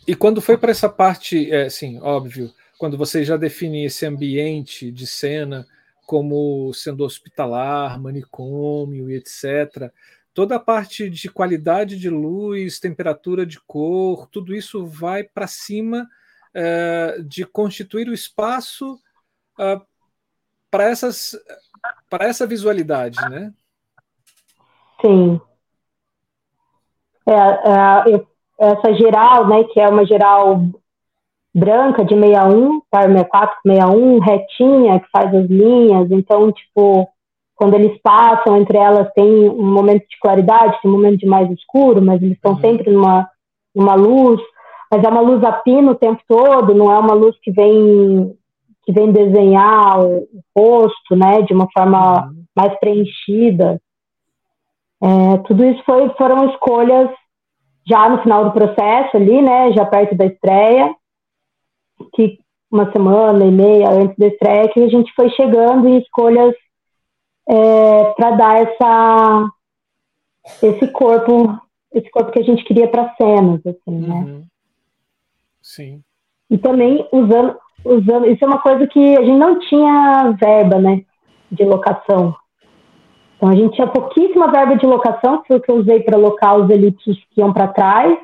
E quando foi para essa parte, é, sim, óbvio, quando você já define esse ambiente de cena como sendo hospitalar, manicômio e etc., toda a parte de qualidade de luz, temperatura de cor, tudo isso vai para cima é, de constituir o espaço é, para essas para essa visualidade, né? Sim. É, é, essa geral, né, que é uma geral branca de 61, para 64, 61, retinha, que faz as linhas, então, tipo, quando eles passam entre elas tem um momento de claridade, tem um momento de mais escuro, mas eles estão uhum. sempre numa, numa luz, mas é uma luz a pino o tempo todo, não é uma luz que vem que vem desenhar o, o rosto, né, de uma forma uhum. mais preenchida. É, tudo isso foi, foram escolhas já no final do processo ali, né, já perto da estreia, que uma semana e meia antes da estreia, que a gente foi chegando em escolhas é, para dar essa esse corpo esse corpo que a gente queria para cenas assim né. Uhum. sim. E também usando usando isso é uma coisa que a gente não tinha verba né de locação então a gente tinha pouquíssima verba de locação que foi o que eu usei para alocar os elipsos que iam para trás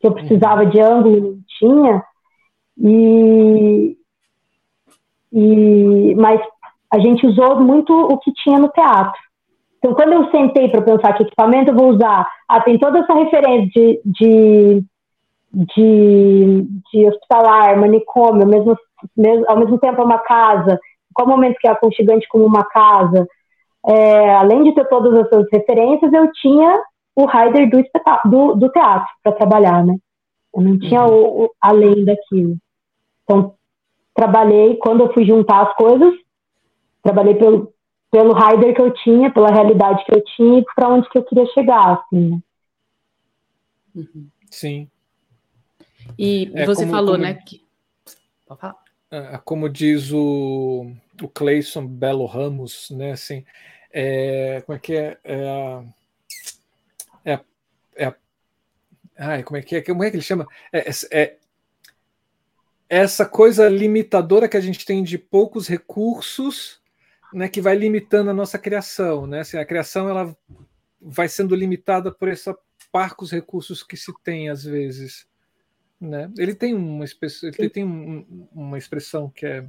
que eu precisava de ângulo não tinha e e mas a gente usou muito o que tinha no teatro. Então, quando eu sentei para pensar que equipamento eu vou usar, ah, tem toda essa referência de, de, de, de hospitalar, manicômio, mesmo, mesmo, ao mesmo tempo é uma casa, qual momento que é aconchegante como uma casa. É, além de ter todas essas referências, eu tinha o rider do, do, do teatro para trabalhar, né? Eu não tinha uhum. o, o, além daquilo. Então, trabalhei, quando eu fui juntar as coisas, trabalhei pelo, pelo rider que eu tinha, pela realidade que eu tinha e para onde que eu queria chegar, assim, né? Uhum. Sim. E é você como, falou, como, né? Que... Pode falar. É, como diz o, o Cleison Belo Ramos, né? Assim, é, como é que é? É, é, é ai, como é que é? Como é que ele chama? É, é, é essa coisa limitadora que a gente tem de poucos recursos né, que vai limitando a nossa criação, né? Assim, a criação ela vai sendo limitada por essa parcos recursos que se tem às vezes, né? Ele tem uma ele tem um, uma expressão que é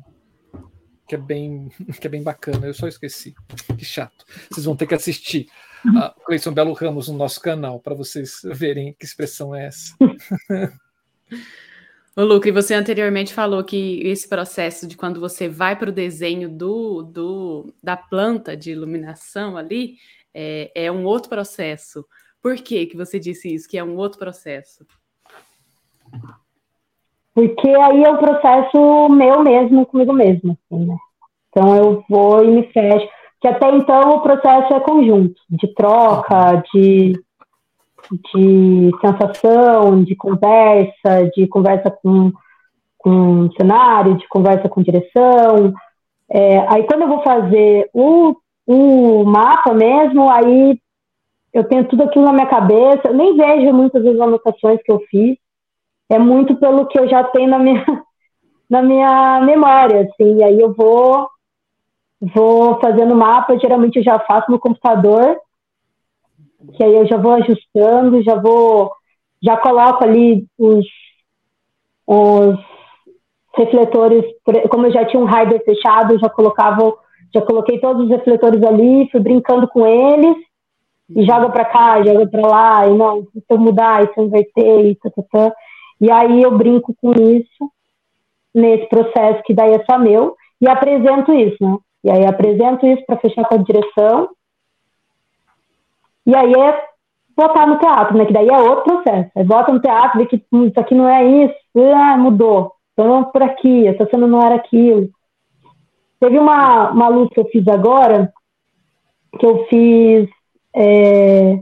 que é bem que é bem bacana. Eu só esqueci. Que chato. Vocês vão ter que assistir a Cleison Belo Ramos no nosso canal para vocês verem que expressão é essa. Ô, Lucre, você anteriormente falou que esse processo de quando você vai para o desenho do, do, da planta de iluminação ali é, é, um outro processo. Por que, que você disse isso, que é um outro processo? Porque aí é um processo meu mesmo, comigo mesmo, assim, né? Então eu vou e me fecho. Que até então o processo é conjunto, de troca, de de sensação, de conversa, de conversa com, com cenário, de conversa com direção. É, aí quando eu vou fazer o, o mapa mesmo, aí eu tenho tudo aquilo na minha cabeça, eu nem vejo muitas vezes as anotações que eu fiz, é muito pelo que eu já tenho na minha, na minha memória, assim, aí eu vou vou fazendo mapa, geralmente eu já faço no computador, que aí eu já vou ajustando, já vou, já coloco ali os, os refletores, como eu já tinha um rider fechado, eu já colocava, já coloquei todos os refletores ali, fui brincando com eles, e joga para cá, joga para lá, e não, se eu mudar, e se eu inverter, e tá. E aí eu brinco com isso, nesse processo que daí é só meu, e apresento isso, né? E aí apresento isso para fechar com a direção, e aí é botar no teatro, né? Que daí é outro processo. Aí bota no teatro, vê que hum, isso aqui não é isso, ah, mudou. Então por aqui, essa cena não era aquilo. Teve uma, uma luz que eu fiz agora, que eu fiz. É,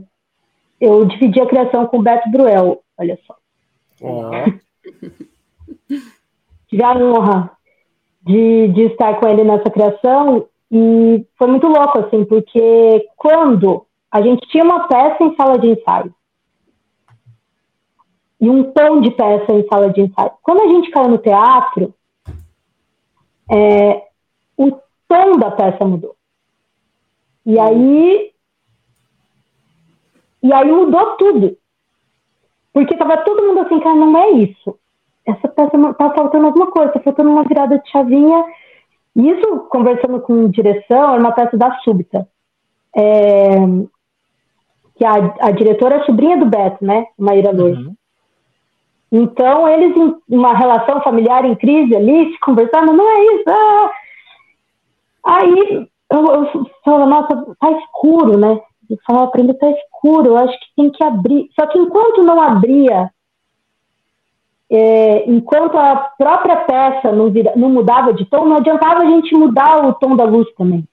eu dividi a criação com o Beto Bruel, olha só. Tive a honra de, de estar com ele nessa criação e foi muito louco, assim, porque quando a gente tinha uma peça em sala de ensaio. E um tom de peça em sala de ensaio. Quando a gente caiu no teatro, é, o tom da peça mudou. E aí. E aí mudou tudo. Porque tava todo mundo assim, cara, não é isso. Essa peça tá faltando alguma coisa, tá faltando uma virada de chavinha. Isso, conversando com direção, era uma peça da súbita. É, que a, a diretora é sobrinha do Beto, né? Maíra Lourdes. Uhum. Então, eles, em uma relação familiar em crise ali, se conversando, não é isso. Ah. Aí eu, eu falava, nossa, tá escuro, né? Eu falava pra ele, tá escuro, eu acho que tem que abrir. Só que enquanto não abria, é, enquanto a própria peça não, vira, não mudava de tom, não adiantava a gente mudar o tom da luz também.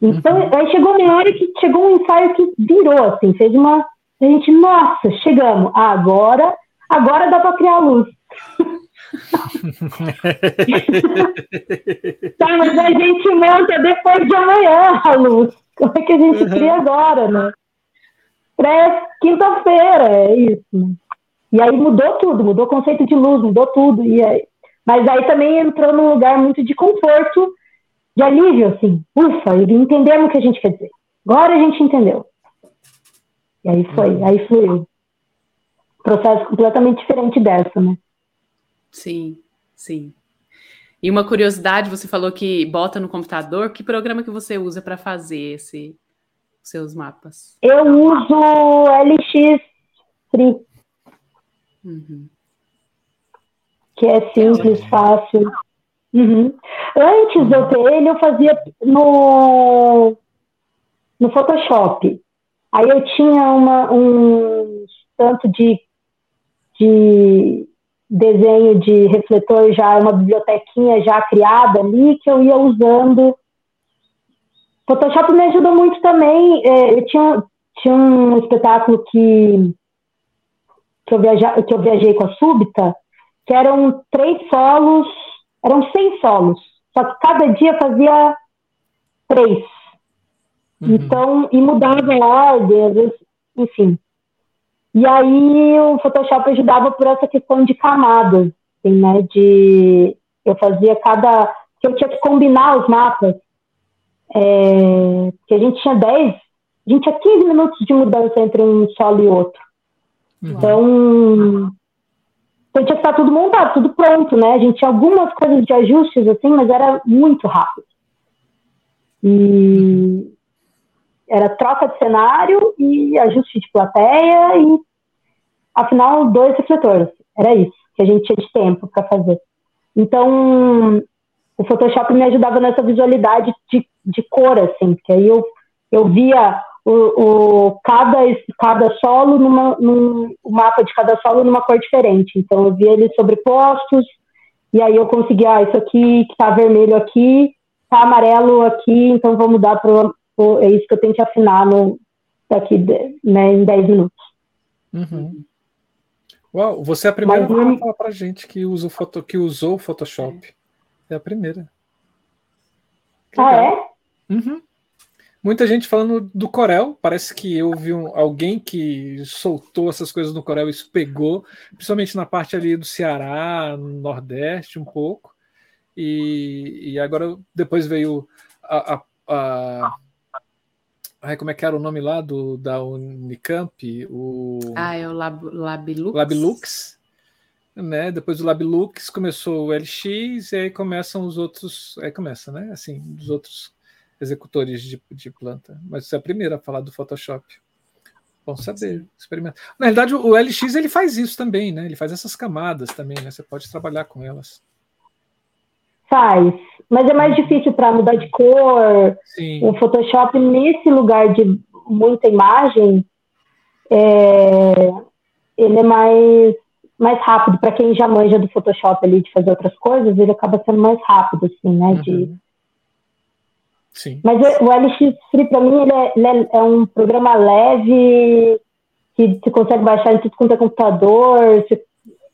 Então, uhum. aí chegou uma hora que chegou um ensaio que virou, assim, fez uma. A gente, nossa, chegamos. Ah, agora, agora dá para criar luz. tá, mas a gente monta depois de amanhã a luz. Como é que a gente uhum. cria agora, né? Pré quinta-feira, é isso. Né? E aí mudou tudo, mudou o conceito de luz, mudou tudo. E aí, mas aí também entrou num lugar muito de conforto de alívio, assim. Ufa, entendemos o que a gente quer dizer. Agora a gente entendeu. E aí foi, uhum. aí fluiu. Processo completamente diferente dessa, né? Sim, sim. E uma curiosidade, você falou que bota no computador. Que programa que você usa para fazer esse seus mapas? Eu uso LX Free. Uhum. Que é simples, fácil. Uhum. Antes de eu ter ele, eu fazia no, no Photoshop. Aí eu tinha uma, um tanto de, de desenho de refletor já, uma bibliotequinha já criada ali, que eu ia usando. Photoshop me ajudou muito também. É, eu tinha, tinha um espetáculo que, que, eu viaja, que eu viajei com a Súbita, que eram três solos eram 100 solos, só que cada dia fazia três. Uhum. Então, e mudava a ordem, às vezes, enfim. E aí o Photoshop ajudava por essa questão de camadas, assim, né? De eu fazia cada. que eu tinha que combinar os mapas. É, que a gente tinha 10, a gente tinha 15 minutos de mudança entre um solo e outro. Uhum. Então, então tinha que estar tudo montado, tudo pronto, né? A gente tinha algumas coisas de ajustes, assim, mas era muito rápido. E era troca de cenário e ajuste de plateia e, afinal, dois refletores. Era isso que a gente tinha de tempo para fazer. Então, o Photoshop me ajudava nessa visualidade de, de cor, assim, porque aí eu, eu via o, o, cada, cada solo numa, num, o mapa de cada solo numa cor diferente. Então eu via eles sobrepostos, e aí eu conseguia, ah, isso aqui que tá vermelho aqui, tá amarelo aqui, então vou mudar para é isso que eu tenho que afinar no, daqui né, em 10 minutos. Uhum. Uau, você é a primeira Mas, a falar pra gente que, usa o foto, que usou o Photoshop. É a primeira. ah, é? Uhum. Muita gente falando do Corel. Parece que eu vi um, alguém que soltou essas coisas no Corel e isso pegou, principalmente na parte ali do Ceará, no Nordeste, um pouco. E, e agora depois veio a, a, a Ai, como é que era o nome lá do, da Unicamp? O... Ah, é o Lab, Labilux. Labilux. Né? Depois do Labilux começou o LX e aí começam os outros. Aí começa, né? Assim, os outros executores de, de planta. Mas você é a primeira a falar do Photoshop. Bom saber, experimenta. Na realidade, o LX ele faz isso também, né? Ele faz essas camadas também, né? Você pode trabalhar com elas. Faz, mas é mais difícil para mudar de cor. Sim. O Photoshop, nesse lugar de muita imagem, é... ele é mais, mais rápido. Para quem já manja do Photoshop ali de fazer outras coisas, ele acaba sendo mais rápido, assim, né? De, uhum. Sim. Mas o LX Free, para mim, ele é, ele é, um programa leve, que você consegue baixar em tudo quanto é computador. Você,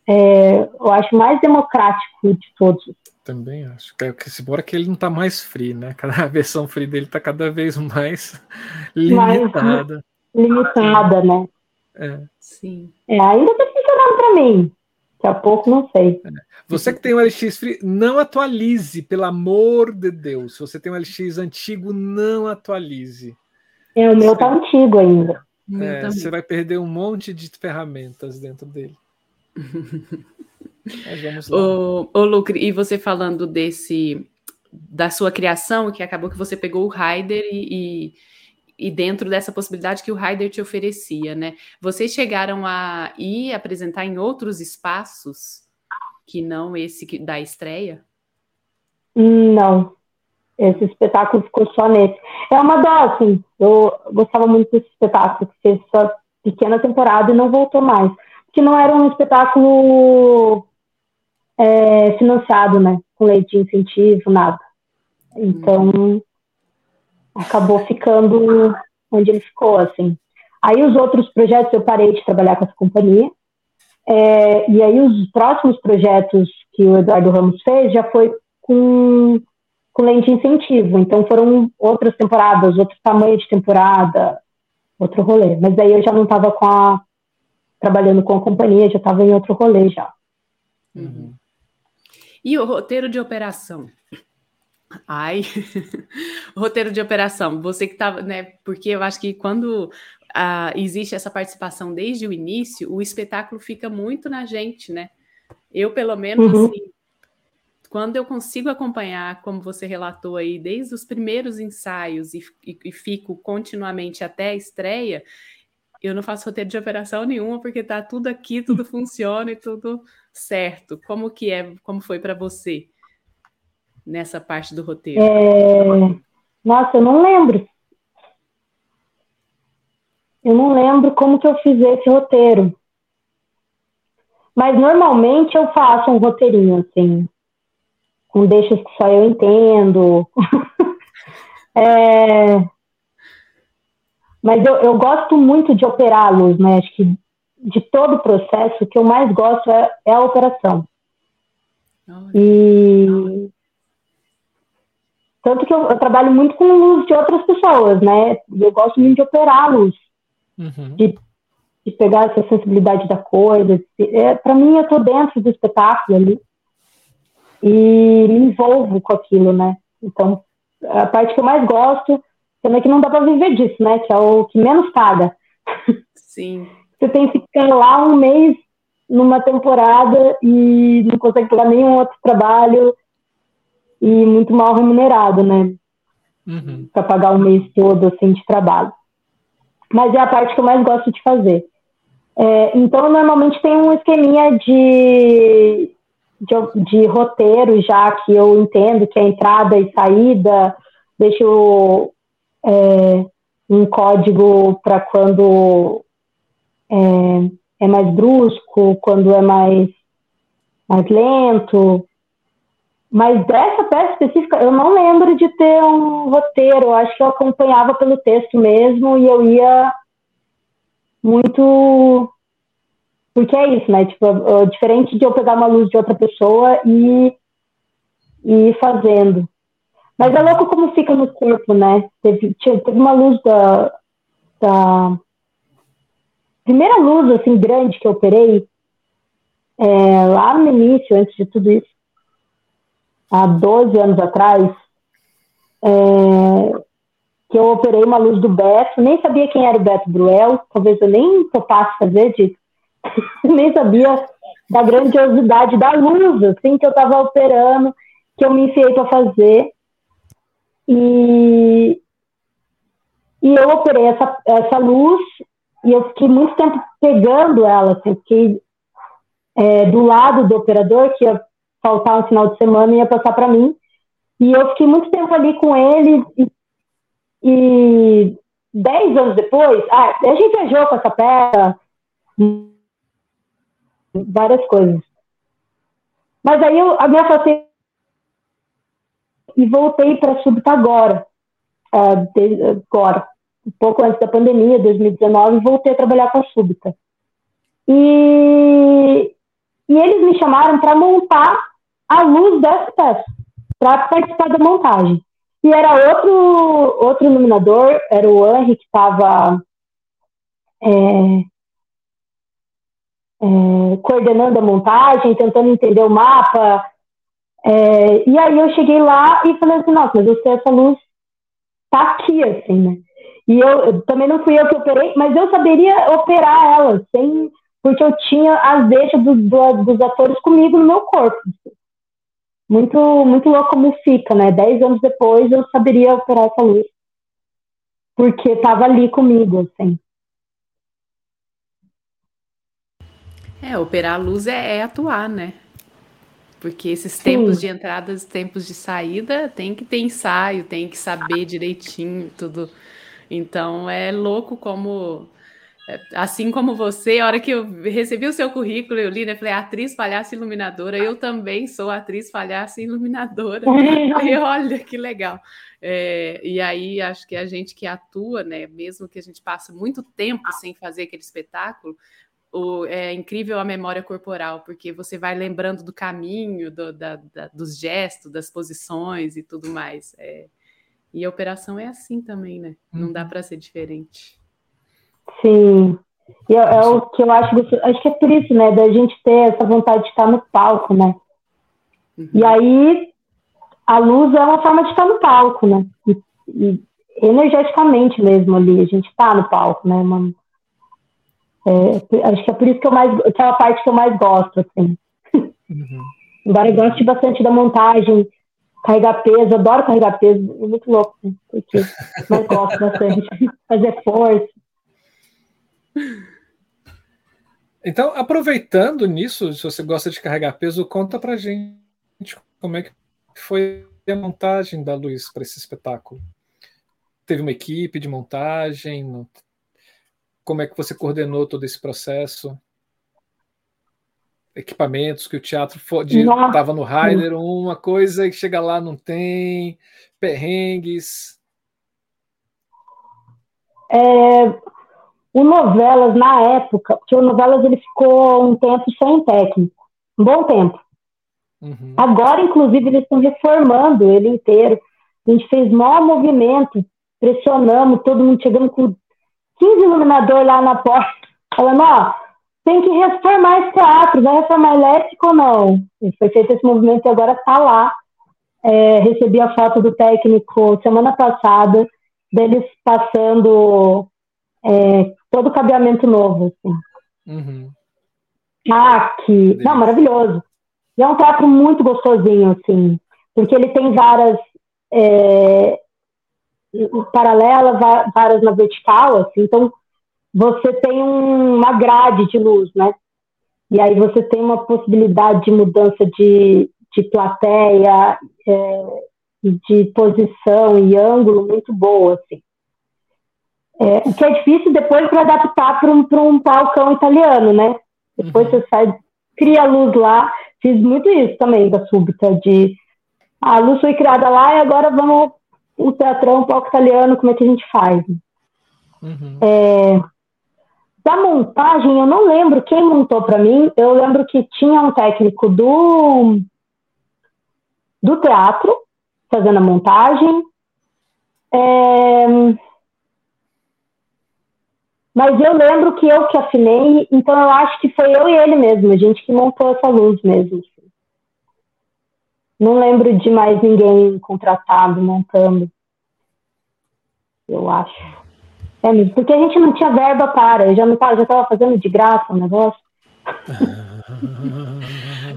é, eu acho mais democrático de todos. Também acho. Que, se bora que ele não está mais free, né? Cada versão free dele está cada vez mais limitada. Mais limitada, né? É. Sim. É, ainda está funcionando para mim. Daqui a pouco, não sei. É. Você que tem um LX Free, não atualize, pelo amor de Deus. Se você tem um LX antigo, não atualize. É, o meu tá antigo ainda. É, você vai perder um monte de ferramentas dentro dele. Mas vamos lá. Ô, ô Lucre, e você falando desse da sua criação, que acabou que você pegou o Raider e, e dentro dessa possibilidade que o Raider te oferecia, né? Vocês chegaram a ir apresentar em outros espaços que não esse da estreia? Não. Esse espetáculo ficou só nesse. É uma dó, assim. Eu gostava muito desse espetáculo, que fez só pequena temporada e não voltou mais. Que não era um espetáculo é, financiado, né? Com lei de incentivo, nada. Então, hum acabou ficando onde ele ficou, assim. Aí os outros projetos eu parei de trabalhar com essa companhia. É, e aí os próximos projetos que o Eduardo Ramos fez já foi com, com lente de incentivo. Então foram outras temporadas, outro tamanho de temporada, outro rolê. Mas aí eu já não estava trabalhando com a companhia, já estava em outro rolê já. Uhum. E o roteiro de operação? Ai, roteiro de operação. Você que estava, né? Porque eu acho que quando ah, existe essa participação desde o início, o espetáculo fica muito na gente, né? Eu, pelo menos, uhum. assim, quando eu consigo acompanhar, como você relatou aí, desde os primeiros ensaios e, e, e fico continuamente até a estreia, eu não faço roteiro de operação nenhuma, porque tá tudo aqui, tudo funciona e tudo certo. Como que é, como foi para você? nessa parte do roteiro? É... Nossa, eu não lembro. Eu não lembro como que eu fiz esse roteiro. Mas normalmente eu faço um roteirinho, assim, com deixas que só eu entendo. é... Mas eu, eu gosto muito de operá-los, né? Acho que de todo o processo, o que eu mais gosto é, é a operação. E tanto que eu, eu, trabalho muito com luz de outras pessoas, né? Eu gosto muito de operar a luz, uhum. de, de, pegar essa sensibilidade da coisa. É, Para mim, eu estou dentro do espetáculo ali e me envolvo com aquilo, né? Então, a parte que eu mais gosto também é que não dá para viver disso, né? Que é o que menos paga. Sim. Você tem que ficar lá um mês numa temporada e não consegue pegar nenhum outro trabalho e muito mal remunerado, né? Uhum. Para pagar o mês todo assim de trabalho. Mas é a parte que eu mais gosto de fazer. É, então, normalmente tem um esqueminha de, de, de, roteiro já que eu entendo que é entrada e saída, deixo é, um código para quando é, é mais brusco, quando é mais, mais lento. Mas dessa peça específica, eu não lembro de ter um roteiro. Eu acho que eu acompanhava pelo texto mesmo e eu ia muito. Porque é isso, né? Tipo, diferente de eu pegar uma luz de outra pessoa e, e ir fazendo. Mas é louco como fica no corpo, né? Teve, teve uma luz da, da. Primeira luz, assim, grande que eu operei, é, lá no início, antes de tudo isso há 12 anos atrás, é, que eu operei uma luz do Beto, nem sabia quem era o Beto Bruel, talvez eu nem topasse fazer disso, nem sabia da grandiosidade da luz, assim, que eu estava operando, que eu me enfiei para fazer. E, e eu operei essa, essa luz e eu fiquei muito tempo pegando ela, assim, fiquei é, do lado do operador, que ia faltar um final de semana e ia passar para mim. E eu fiquei muito tempo ali com ele e, e dez anos depois, ah, a gente viajou com essa peça, várias coisas. Mas aí eu me afastei e voltei para Súbita agora, uh, agora, um pouco antes da pandemia, 2019, voltei a trabalhar com a Súbita. E, e eles me chamaram para montar a luz dessa peça, para participar da montagem. E era outro, outro iluminador, era o Henry, que estava é, é, coordenando a montagem, tentando entender o mapa. É, e aí eu cheguei lá e falei assim, nossa, mas eu sei essa luz tá aqui, assim, né? E eu também não fui eu que operei, mas eu saberia operar ela, sem, porque eu tinha as deixas do, do, dos atores comigo no meu corpo muito, muito louco como fica, né? Dez anos depois eu saberia operar essa luz. porque estava ali comigo, assim. É, operar a luz é, é atuar, né? Porque esses tempos Sim. de entrada, tempos de saída, tem que ter ensaio, tem que saber direitinho tudo. Então é louco como é, assim como você, a hora que eu recebi o seu currículo, eu li, né? Falei, atriz, palhaça iluminadora. Eu também sou atriz, palhaça iluminadora. Falei, olha que legal. É, e aí acho que a gente que atua, né? Mesmo que a gente passe muito tempo sem fazer aquele espetáculo, o, é incrível a memória corporal, porque você vai lembrando do caminho, do, da, da, dos gestos, das posições e tudo mais. É, e a operação é assim também, né? Não dá uhum. para ser diferente. Sim. E é, é, o que eu acho, acho que é por isso, né, da gente ter essa vontade de estar no palco, né? Uhum. E aí a luz é uma forma de estar no palco, né? E, e energeticamente mesmo ali, a gente está no palco, né? Uma, é, acho que é por isso que eu mais, que é a parte que eu mais gosto, assim. Uhum. Embora eu goste bastante da montagem, carregar peso, adoro carregar peso, é muito louco, né? porque mas gosto bastante, fazer força. Então, aproveitando nisso, se você gosta de carregar peso, conta pra gente como é que foi a montagem da Luiz para esse espetáculo. Teve uma equipe de montagem? Como é que você coordenou todo esse processo? Equipamentos que o teatro estava no Rider, uma coisa e chega lá não tem, perrengues. É, o Novelas, na época, porque o Novelas ele ficou um tempo sem técnico, um bom tempo. Uhum. Agora, inclusive, eles estão reformando ele inteiro. A gente fez maior movimento, pressionamos, todo mundo chegando com 15 iluminadores lá na porta, falando, ó, tem que reformar esse teatro, vai reformar elétrico ou não? E foi feito esse movimento e agora está lá. É, recebi a foto do técnico semana passada, deles passando é, todo cabeamento novo, assim. Uhum. Ah, que... Não, maravilhoso. E é um teatro muito gostosinho, assim, porque ele tem várias é, paralelas, várias na vertical, assim, então você tem uma grade de luz, né? E aí você tem uma possibilidade de mudança de, de plateia, é, de posição e ângulo muito boa, assim. É, o que é difícil depois para adaptar para um, um palcão italiano, né? Depois uhum. você sai, cria a luz lá. Fiz muito isso também da súbita, de ah, a luz foi criada lá e agora vamos o teatrão, o palco italiano, como é que a gente faz? Uhum. É, da montagem, eu não lembro quem montou para mim. Eu lembro que tinha um técnico do do teatro fazendo a montagem. É, mas eu lembro que eu que afinei, então eu acho que foi eu e ele mesmo, a gente que montou essa luz mesmo. Assim. Não lembro de mais ninguém contratado montando. Eu acho. É porque a gente não tinha verba para, eu já não tava, já estava fazendo de graça o negócio.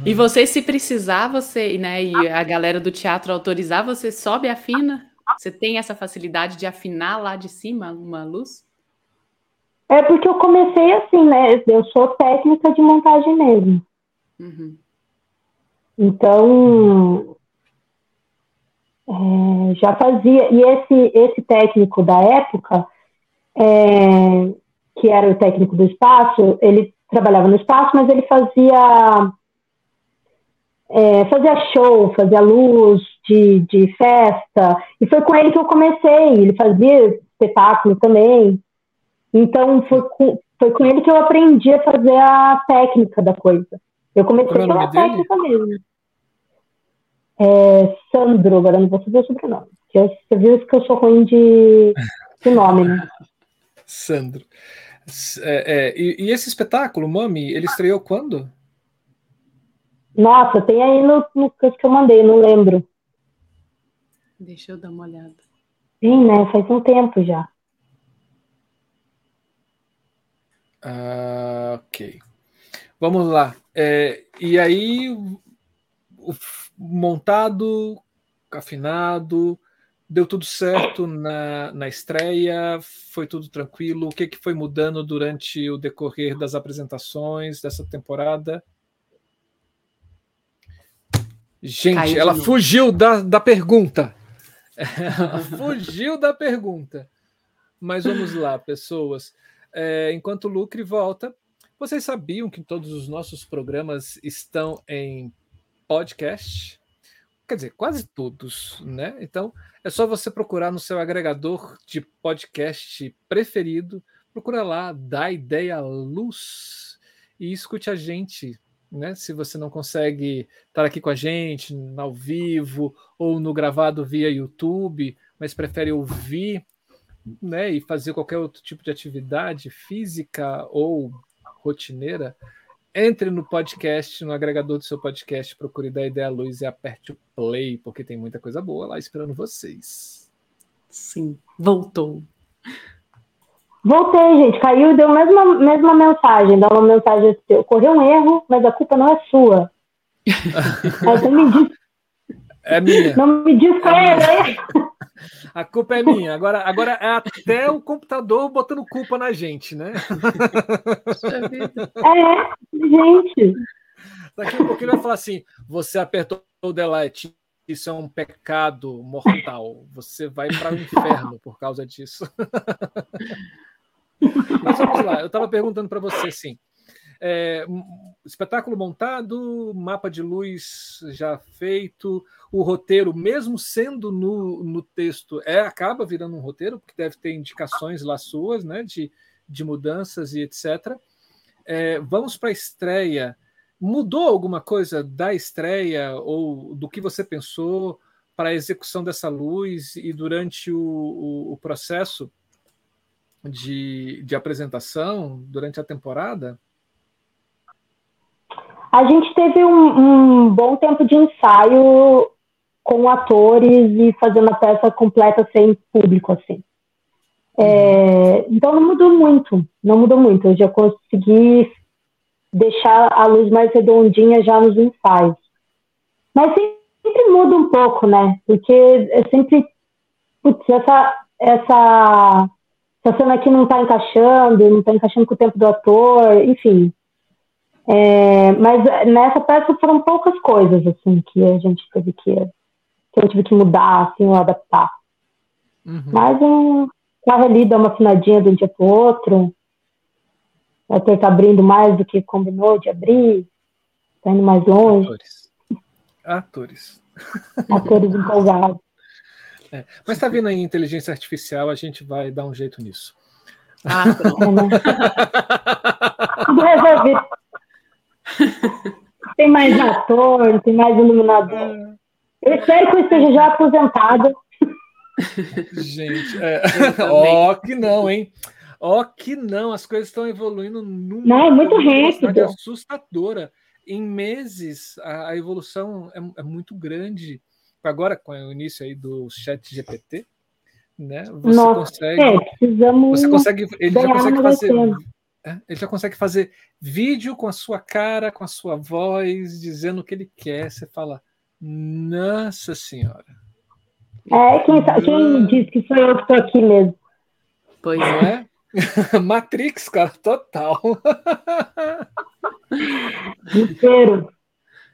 e você, se precisar, você, né, e a galera do teatro autorizar, você sobe e afina? Você tem essa facilidade de afinar lá de cima uma luz? É porque eu comecei assim, né? Eu sou técnica de montagem mesmo. Uhum. Então, é, já fazia. E esse, esse técnico da época, é, que era o técnico do espaço, ele trabalhava no espaço, mas ele fazia. É, fazia show, fazia luz de, de festa, e foi com ele que eu comecei. Ele fazia espetáculo também. Então, foi com, foi com ele que eu aprendi a fazer a técnica da coisa. Eu comecei é pela técnica mesmo. É, Sandro, agora não vou saber o sobrenome. Você viu que eu sou ruim de, de nome, né? Sandro. É, é, e, e, esse espetáculo, Mami, ele estreou quando? Nossa, tem aí no, no que eu mandei, não lembro. Deixa eu dar uma olhada. Sim, né? Faz um tempo já. Ah, ok. Vamos lá. É, e aí, o, montado, afinado, Deu tudo certo na, na estreia? Foi tudo tranquilo? O que, que foi mudando durante o decorrer das apresentações dessa temporada? Gente, Caiu ela fugiu da, da pergunta. Ela fugiu da pergunta. Mas vamos lá, pessoas. É, enquanto o Lucre volta, vocês sabiam que todos os nossos programas estão em podcast? Quer dizer, quase todos, né? Então, é só você procurar no seu agregador de podcast preferido, procura lá, dá ideia luz e escute a gente, né? Se você não consegue estar aqui com a gente ao vivo ou no gravado via YouTube, mas prefere ouvir, né, e fazer qualquer outro tipo de atividade física ou rotineira, entre no podcast, no agregador do seu podcast, procure da Ideia Luz e aperte o play, porque tem muita coisa boa lá esperando vocês. Sim, voltou. Voltei, gente. Caiu e deu a mesma, mesma mensagem. Dá uma mensagem assim: ocorreu um erro, mas a culpa não é sua. Aí você me diz. É minha. Não me diz qual é, né? A culpa é minha. Agora, agora é até o computador botando culpa na gente, né? É, gente. Daqui a pouco ele vai falar assim: você apertou o delete. Isso é um pecado mortal. Você vai para o inferno por causa disso. Mas vamos lá. Eu estava perguntando para você assim. É, espetáculo montado, mapa de luz já feito, o roteiro, mesmo sendo no, no texto, é acaba virando um roteiro, porque deve ter indicações lá suas, né, de, de mudanças e etc. É, vamos para a estreia. Mudou alguma coisa da estreia ou do que você pensou para a execução dessa luz e durante o, o, o processo de, de apresentação, durante a temporada? A gente teve um, um bom tempo de ensaio com atores e fazendo a peça completa sem público, assim. É, então não mudou muito, não mudou muito. Eu já consegui deixar a luz mais redondinha já nos ensaios. Mas sempre muda um pouco, né? Porque é sempre, putz, essa, essa, essa cena aqui não está encaixando, não está encaixando com o tempo do ator, enfim. É, mas nessa peça foram poucas coisas assim que a gente teve que que eu tive que mudar, assim, ou adaptar. Uhum. Mas um carro ali dá uma afinadinha de um dia para o outro. O ator tá abrindo mais do que combinou de abrir, tá indo mais longe. Atores. Atores. Atores empolgados. É, mas tá vindo aí inteligência artificial, a gente vai dar um jeito nisso. Ah, é, né? Tudo resolvido. Tem mais ator, tem mais iluminador. Eu espero que eu esteja já aposentada. Gente, é... ó oh, que não, hein? Ó oh, que não, as coisas estão evoluindo numa não, é muito rápido. assustadora. Em meses, a, a evolução é, é, muito grande. Agora, com o início aí do chat GPT, né? Você Nossa, consegue. É, precisamos você consegue. Ele já consegue fazer. É, ele já consegue fazer vídeo com a sua cara, com a sua voz, dizendo o que ele quer. Você fala, nossa Senhora. É, quem, quem disse que sou eu que estou aqui mesmo? Pois é. Matrix, cara, total. Desespero.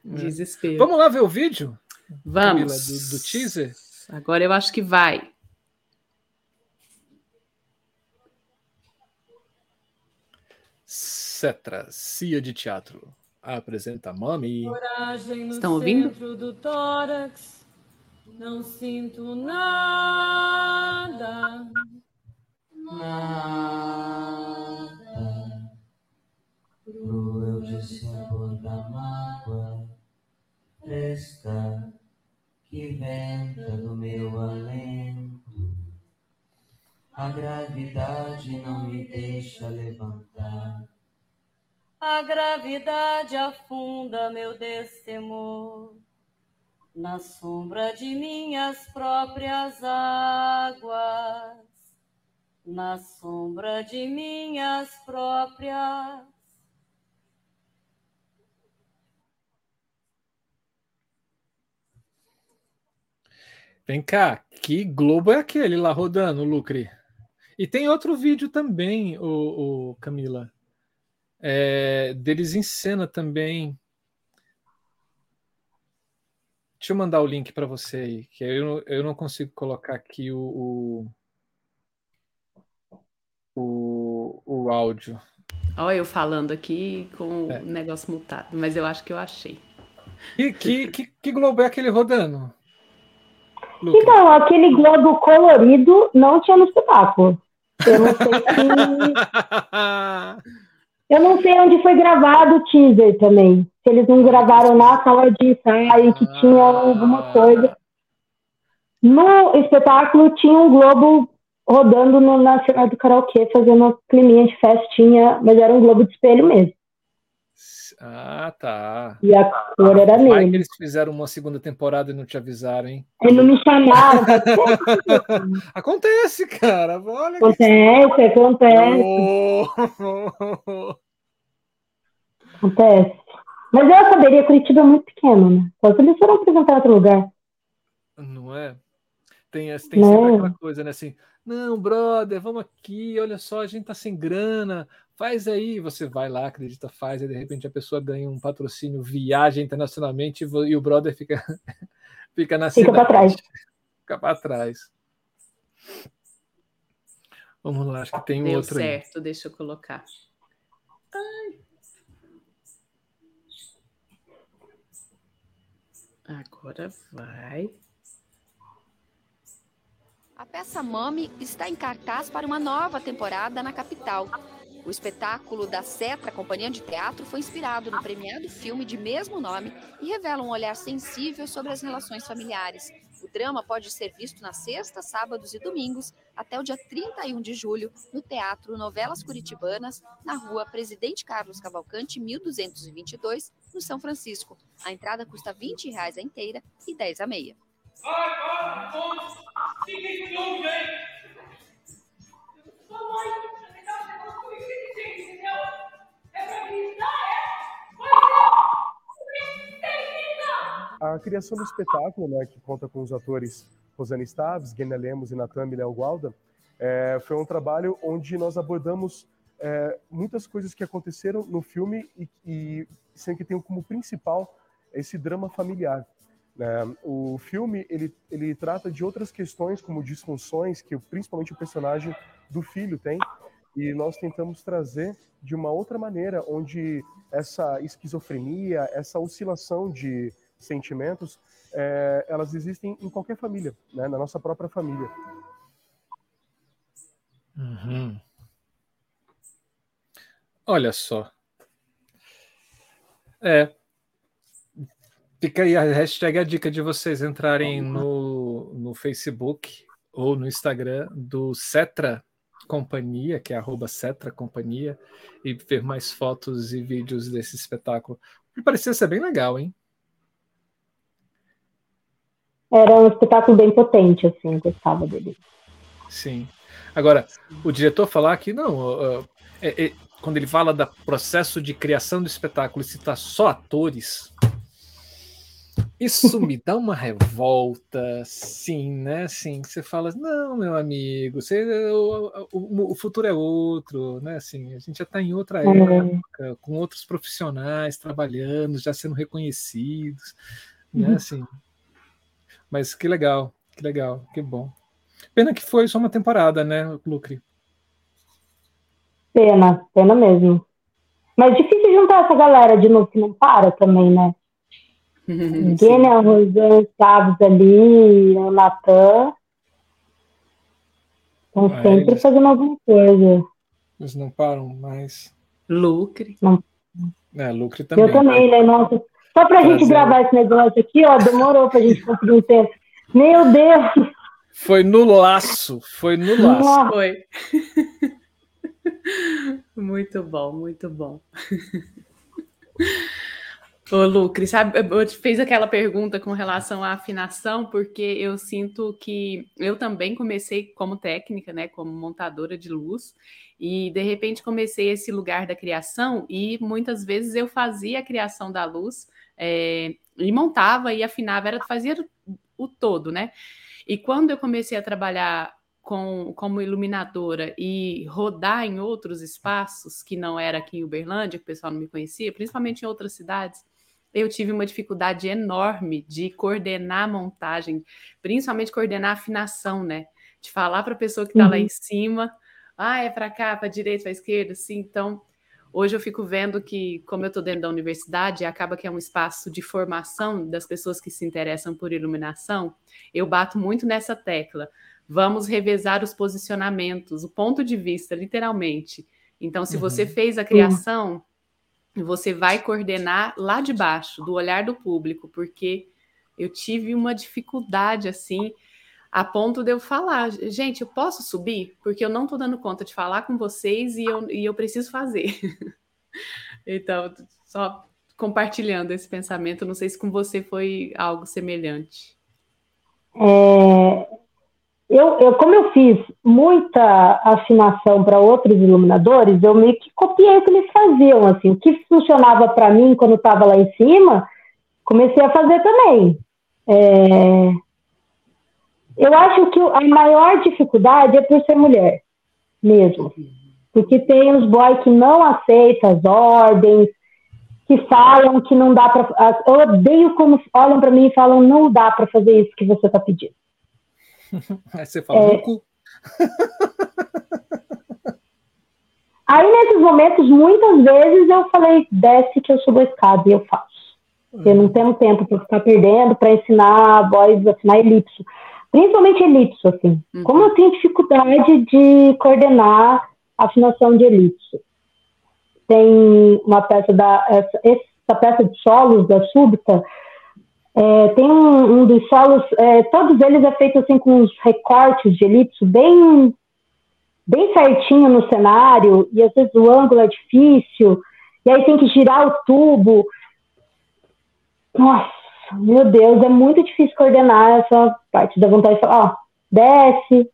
Desespero. Vamos lá ver o vídeo? Vamos. Camila, do, do teaser? Agora eu acho que vai. Cetra, Cia de Teatro apresenta Mami. Estão ouvindo? Do tórax, não sinto nada. Nada. Cruel de sabor da mágoa, fresca que venta do meu alento. A gravidade não me deixa levantar a gravidade afunda meu destemor na sombra de minhas próprias águas, na sombra de minhas próprias. Vem cá, Que Globo é aquele lá rodando, Lucre? E tem outro vídeo também, o, o Camila, é, deles em cena também. Deixa eu mandar o link para você aí, que eu, eu não consigo colocar aqui o, o, o, o áudio. Olha eu falando aqui com é. o negócio mutado, mas eu acho que eu achei. Que, que, que, que globo é aquele rodando? Lucas. Então, aquele globo colorido não tinha no espetáculo. Eu não sei se... Eu não sei onde foi gravado o teaser também. Se eles não gravaram na sala de ensaio, que tinha alguma coisa. No espetáculo tinha um globo rodando no Nacional do Karaokê, fazendo uma climinha de festinha, mas era um globo de espelho mesmo. Ah, tá. E a cor era nele. Vai que eles fizeram uma segunda temporada e não te avisaram, hein? Eles não me chamaram. acontece, cara. Olha acontece, que... acontece. Oh. Acontece. Mas eu saberia, Curitiba é muito pequeno, né? Só se eles foram apresentar outro lugar. Não é? Tem, tem sempre aquela coisa, né? Assim, não, brother, vamos aqui, olha só, a gente tá sem grana, faz aí. Você vai lá, acredita, faz, e de repente a pessoa ganha um patrocínio, viaja internacionalmente e o brother fica, fica na fica para trás. Fica para trás. Vamos lá, acho que tem um Deu outro certo, aí. deixa eu colocar. Ai. Agora vai. A peça Mami está em cartaz para uma nova temporada na capital. O espetáculo da Cetra Companhia de Teatro foi inspirado no premiado filme de mesmo nome e revela um olhar sensível sobre as relações familiares. O drama pode ser visto nas sextas, sábados e domingos até o dia 31 de julho no Teatro Novelas Curitibanas, na rua Presidente Carlos Cavalcante, 1222, no São Francisco. A entrada custa 20 reais a inteira e 10 a meia. A criação do espetáculo, né, que conta com os atores Rosana Staves, Gena Lemos e Natan Léo Gualda, é, foi um trabalho onde nós abordamos é, muitas coisas que aconteceram no filme e, e sendo que tem como principal esse drama familiar. Né? O filme ele, ele trata de outras questões, como disfunções, que principalmente o personagem do filho tem, e nós tentamos trazer de uma outra maneira, onde essa esquizofrenia, essa oscilação de sentimentos, é, elas existem em qualquer família, né? na nossa própria família. Uhum. Olha só. É, Fica aí a hashtag a dica de vocês entrarem no, no Facebook ou no Instagram do Cetra Companhia, que é arroba Cetra Companhia, e ver mais fotos e vídeos desse espetáculo. Me parecia ser bem legal, hein? Era um espetáculo bem potente, assim, gostava dele. Sim. Agora, o diretor falar que não, uh, é, é, quando ele fala do processo de criação do espetáculo e citar só atores, isso me dá uma revolta, sim, né? Assim, você fala, não, meu amigo, você, o, o, o futuro é outro, né? Assim, a gente já está em outra uhum. época, com outros profissionais trabalhando, já sendo reconhecidos, né? Uhum. Assim, mas que legal, que legal, que bom. Pena que foi só uma temporada, né, Lucre? Pena, pena mesmo. Mas difícil juntar essa galera de novo que não para também, né? Ninguém, né? O Rosane Chaves ali, o Natan. Estão ah, sempre eles... fazendo alguma coisa. Eles não param mais. Lucre. Não. É, lucre também. Eu também, né? Nossa, só pra Prazer. gente gravar esse negócio aqui, ó, demorou pra gente conseguir um tempo. Meu Deus! Foi no laço, foi no laço. Nossa. Foi. muito bom, muito bom. Ô, Lucre, sabe, eu te fiz aquela pergunta com relação à afinação, porque eu sinto que eu também comecei como técnica, né, como montadora de luz, e de repente comecei esse lugar da criação, e muitas vezes eu fazia a criação da luz, é, e montava e afinava, era, fazia o todo, né? E quando eu comecei a trabalhar com, como iluminadora e rodar em outros espaços, que não era aqui em Uberlândia, que o pessoal não me conhecia, principalmente em outras cidades, eu tive uma dificuldade enorme de coordenar a montagem, principalmente coordenar a afinação, né? De falar para a pessoa que está uhum. lá em cima, ah, é para cá, para direita, para esquerda, assim. Então, hoje eu fico vendo que, como eu estou dentro da universidade, acaba que é um espaço de formação das pessoas que se interessam por iluminação. Eu bato muito nessa tecla vamos revezar os posicionamentos, o ponto de vista, literalmente. Então, se uhum. você fez a criação, uhum. Você vai coordenar lá de baixo, do olhar do público, porque eu tive uma dificuldade assim, a ponto de eu falar, gente, eu posso subir? Porque eu não estou dando conta de falar com vocês e eu, e eu preciso fazer. então, só compartilhando esse pensamento, não sei se com você foi algo semelhante. É, eu, eu, como eu fiz muita afinação para outros iluminadores, eu meio que copiei o que eles faziam, assim, o que funcionava para mim quando estava lá em cima, comecei a fazer também. É... Eu acho que a maior dificuldade é por ser mulher, mesmo, porque tem os boys que não aceitam as ordens, que falam que não dá para. Eu odeio quando olham para mim e falam não dá para fazer isso que você está pedindo. Aí você fala, é... Aí, nesses momentos, muitas vezes eu falei, desce que eu subo a escada e eu faço. Uhum. Eu não tenho tempo para ficar perdendo para ensinar a voz a afinar elipso. Principalmente elipso, assim. Uhum. Como eu tenho dificuldade de coordenar a afinação de elipso. Tem uma peça da... Essa, essa peça de solos da súbita é, tem um, um, dos solos, é, todos eles é feito assim com uns recortes de elipso bem, bem certinho no cenário, e às vezes o ângulo é difícil, e aí tem que girar o tubo. Nossa, meu Deus, é muito difícil coordenar essa parte da vontade de falar, ó, desce.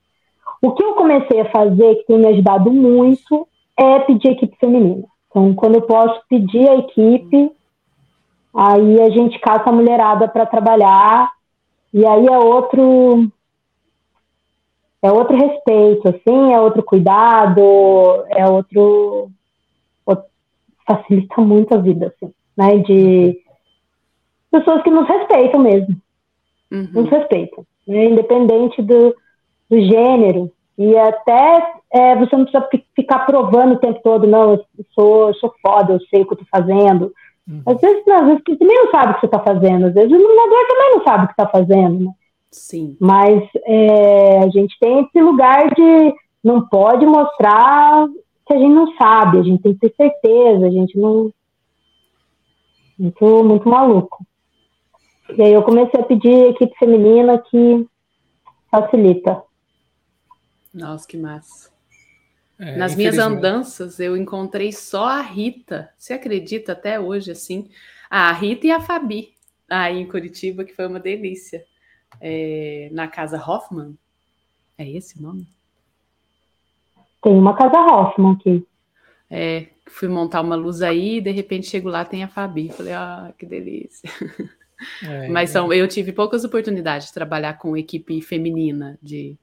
O que eu comecei a fazer, que tem me ajudado muito, é pedir equipe feminina. Então, quando eu posso pedir a equipe, Aí a gente caça a mulherada para trabalhar e aí é outro é outro respeito, assim, é outro cuidado, é outro, outro facilita muito a vida, assim, né? De pessoas que nos respeitam mesmo, uhum. nos respeitam, né? independente do, do gênero. E até é, você não precisa ficar provando o tempo todo, não, eu sou, eu sou foda, eu sei o que eu tô fazendo, Uhum. Às vezes, não, às vezes você também não sabe o que você está fazendo, às vezes o iluminador também não sabe o que está fazendo. Né? Sim. Mas é, a gente tem esse lugar de não pode mostrar que a gente não sabe, a gente tem que ter certeza, a gente não. Muito, muito maluco. E aí eu comecei a pedir equipe feminina que facilita. Nossa, que massa. É, Nas minhas andanças, eu encontrei só a Rita. Você acredita até hoje, assim? a Rita e a Fabi, aí em Curitiba, que foi uma delícia. É, na Casa Hoffman. É esse o nome? Tem uma Casa Hoffman aqui. É, fui montar uma luz aí e de repente chego lá, tem a Fabi. Falei, ah, que delícia. É, Mas são, eu tive poucas oportunidades de trabalhar com equipe feminina de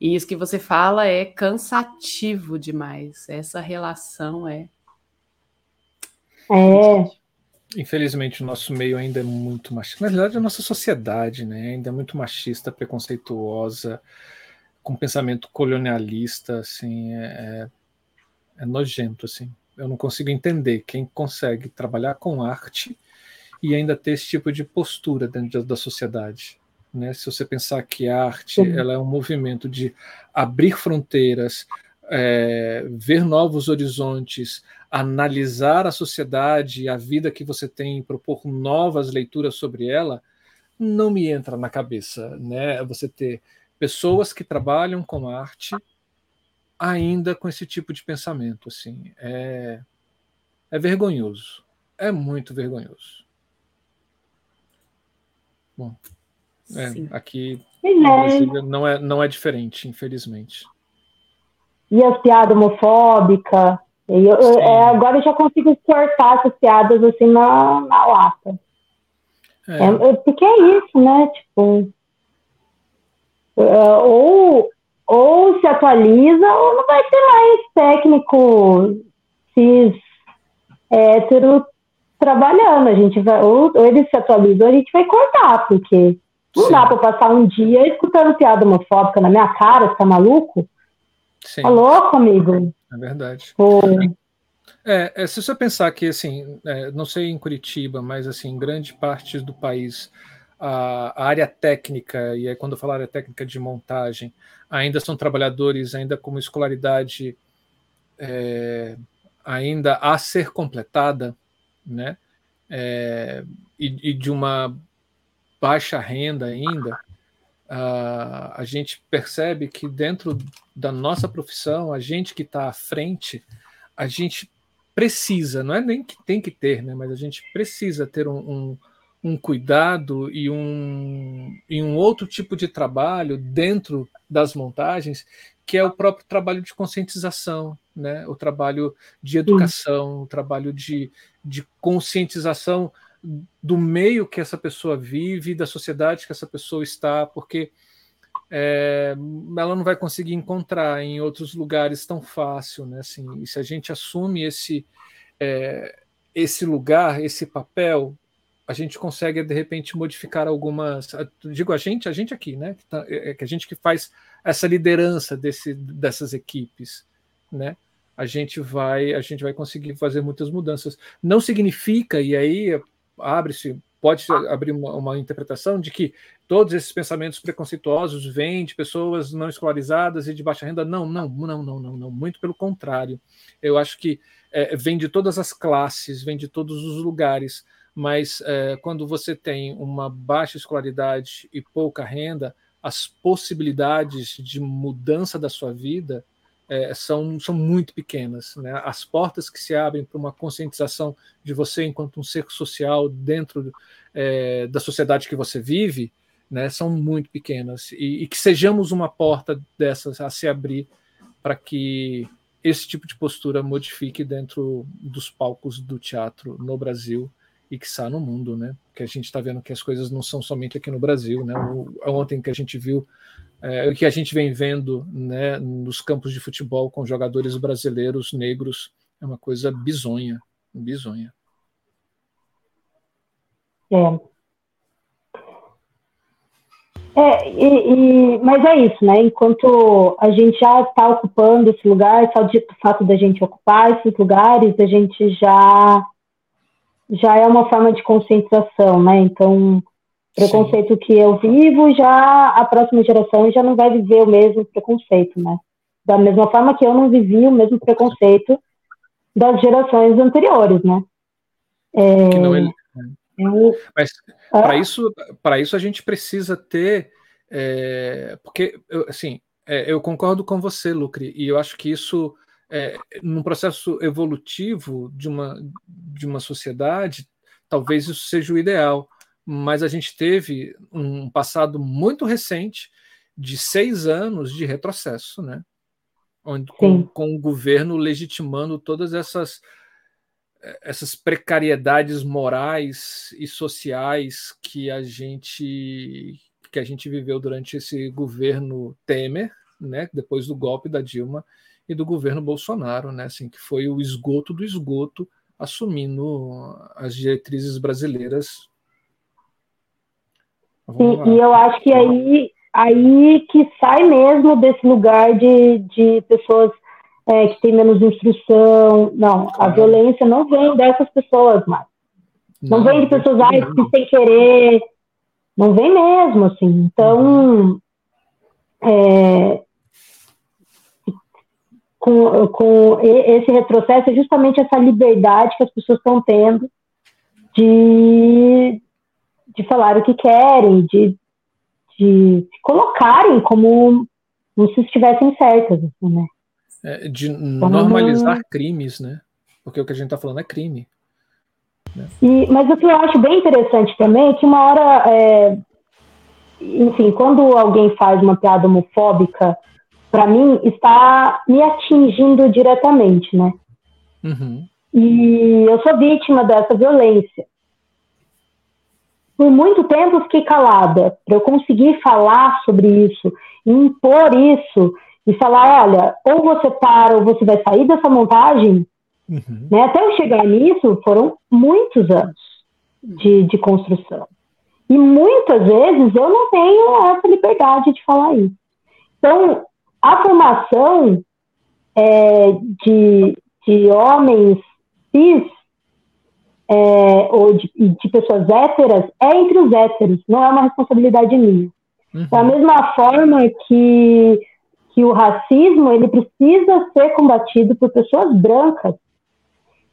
e isso que você fala é cansativo demais. Essa relação é. É. Infelizmente, o nosso meio ainda é muito machista. Na verdade, a nossa sociedade né, ainda é muito machista, preconceituosa, com pensamento colonialista, assim, é, é, é nojento, assim. Eu não consigo entender quem consegue trabalhar com arte e ainda ter esse tipo de postura dentro da sociedade. Né? Se você pensar que a arte ela é um movimento de abrir fronteiras, é, ver novos horizontes, analisar a sociedade, a vida que você tem, propor novas leituras sobre ela, não me entra na cabeça, né? Você ter pessoas que trabalham com arte ainda com esse tipo de pensamento, assim, é, é vergonhoso, é muito vergonhoso. Bom, é, aqui é. não é, não é diferente, infelizmente. E as piadas homofóbicas. Eu, eu, é, agora eu já consigo cortar essas piadas assim na, na lata. É. É, porque é isso, né? Tipo. Uh, ou, ou se atualiza, ou não vai ter mais técnico cis hétero trabalhando. A gente vai, ou, ou eles se atualizam, ou a gente vai cortar, porque não Sim. dá para passar um dia escutando piada homofóbica na minha cara, você tá maluco? Sim. Tá louco, amigo? É verdade. É, é, se você pensar que, assim, é, não sei em Curitiba, mas, assim, em grande parte do país, a, a, área técnica, e aí quando eu falo área técnica de montagem, ainda são trabalhadores ainda com uma escolaridade é, ainda a ser completada, né? É, e, e, de uma baixa renda ainda, uh, a gente percebe que dentro da nossa profissão, a gente que está à frente, a gente precisa, não é nem que tem que ter, né? Mas a gente precisa ter um, um um cuidado e um, e um outro tipo de trabalho dentro das montagens, que é o próprio trabalho de conscientização, né? o trabalho de educação, o trabalho de, de conscientização do meio que essa pessoa vive, da sociedade que essa pessoa está, porque é, ela não vai conseguir encontrar em outros lugares tão fácil, né? Assim, e se a gente assume esse é, esse lugar, esse papel, a gente consegue de repente modificar algumas. Digo a gente, a gente aqui, né? Que, tá, é, é que a gente que faz essa liderança desse, dessas equipes, né? A gente vai, a gente vai conseguir fazer muitas mudanças. Não significa e aí abre-se, pode abrir uma, uma interpretação de que todos esses pensamentos preconceituosos vêm de pessoas não escolarizadas e de baixa renda. Não, não, não, não, não, não. Muito pelo contrário. Eu acho que é, vem de todas as classes, vem de todos os lugares mas é, quando você tem uma baixa escolaridade e pouca renda, as possibilidades de mudança da sua vida é, são, são muito pequenas. Né? As portas que se abrem para uma conscientização de você enquanto um ser social dentro é, da sociedade que você vive né, são muito pequenas. E, e que sejamos uma porta dessas a se abrir para que esse tipo de postura modifique dentro dos palcos do teatro no Brasil e que está no mundo, né? Que a gente está vendo que as coisas não são somente aqui no Brasil, né? O, ontem que a gente viu, é, o que a gente vem vendo, né, nos campos de futebol com jogadores brasileiros negros é uma coisa bizonha, bizonha. É. É, e, e, mas é isso, né? Enquanto a gente já está ocupando esse lugar, só de fato da gente ocupar esses lugares, a gente já já é uma forma de conscientização, né? Então, preconceito Sim. que eu vivo, já a próxima geração já não vai viver o mesmo preconceito, né? Da mesma forma que eu não vivi o mesmo preconceito das gerações anteriores, né? É, que não é... Eu, Mas para isso, para isso a gente precisa ter, é, porque assim, é, eu concordo com você, Lucre, e eu acho que isso é, num processo evolutivo de uma, de uma sociedade, talvez isso seja o ideal. Mas a gente teve um passado muito recente de seis anos de retrocesso, né? Onde, com, com o governo legitimando todas essas essas precariedades morais e sociais que a gente que a gente viveu durante esse governo Temer, né, depois do golpe da Dilma e do governo Bolsonaro, né, assim, que foi o esgoto do esgoto assumindo as diretrizes brasileiras. Sim, e eu acho que aí, aí que sai mesmo desse lugar de, de pessoas é, que têm menos instrução. Não, a violência não vem dessas pessoas mais. Não, não vem de pessoas ai, que sem querer. Não vem mesmo, assim. Então, é, com, com esse retrocesso é justamente essa liberdade que as pessoas estão tendo de, de falar o que querem, de, de se colocarem como, como se estivessem certas, assim, né? É, de normalizar crimes, né? Porque o que a gente está falando é crime. Né? E, mas o que eu acho bem interessante também é que uma hora, é, enfim, quando alguém faz uma piada homofóbica, para mim, está me atingindo diretamente, né? Uhum. E eu sou vítima dessa violência. Por muito tempo fiquei calada, para eu conseguir falar sobre isso, impor isso e falar, olha, ou você para ou você vai sair dessa montagem, uhum. né? Até eu chegar nisso foram muitos anos de, de construção. E muitas vezes eu não tenho essa liberdade de falar isso. Então, a formação é, de, de homens cis é, ou de, de, pessoas héteras é entre os héteros, não é uma responsabilidade minha. Uhum. Da mesma forma que, que o racismo ele precisa ser combatido por pessoas brancas.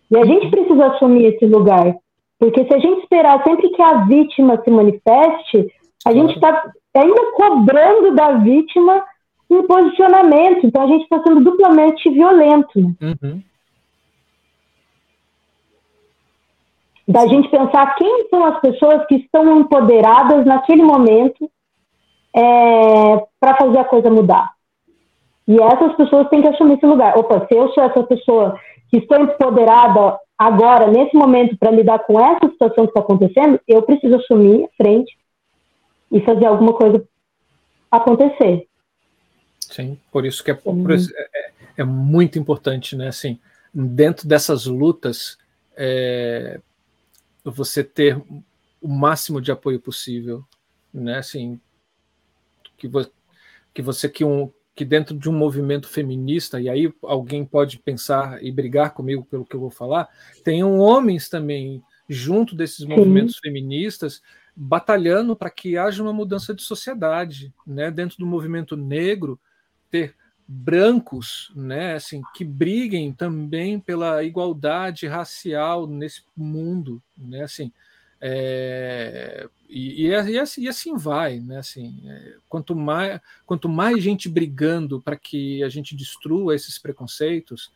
E a gente precisa assumir esse lugar. Porque se a gente esperar sempre que a vítima se manifeste, a gente está ainda cobrando da vítima um posicionamento. Então a gente está sendo duplamente violento. Né? Uhum. Da gente pensar quem são as pessoas que estão empoderadas naquele momento é, para fazer a coisa mudar. E essas pessoas têm que assumir esse lugar. Opa, se eu sou essa pessoa que estou empoderada agora, nesse momento, para lidar com essa situação que está acontecendo, eu preciso assumir a frente e fazer alguma coisa acontecer. Sim, por isso que é, é, é, é muito importante, né? Assim, dentro dessas lutas, é, você ter o máximo de apoio possível, né? Assim, que, vo que você que um que dentro de um movimento feminista e aí alguém pode pensar e brigar comigo pelo que eu vou falar, tenham homens também junto desses movimentos Sim. feministas batalhando para que haja uma mudança de sociedade, né? Dentro do movimento negro ter brancos, né, assim, que briguem também pela igualdade racial nesse mundo, né, assim, é, e, e, e, assim, e, assim, vai, né, assim, é, quanto mais quanto mais gente brigando para que a gente destrua esses preconceitos,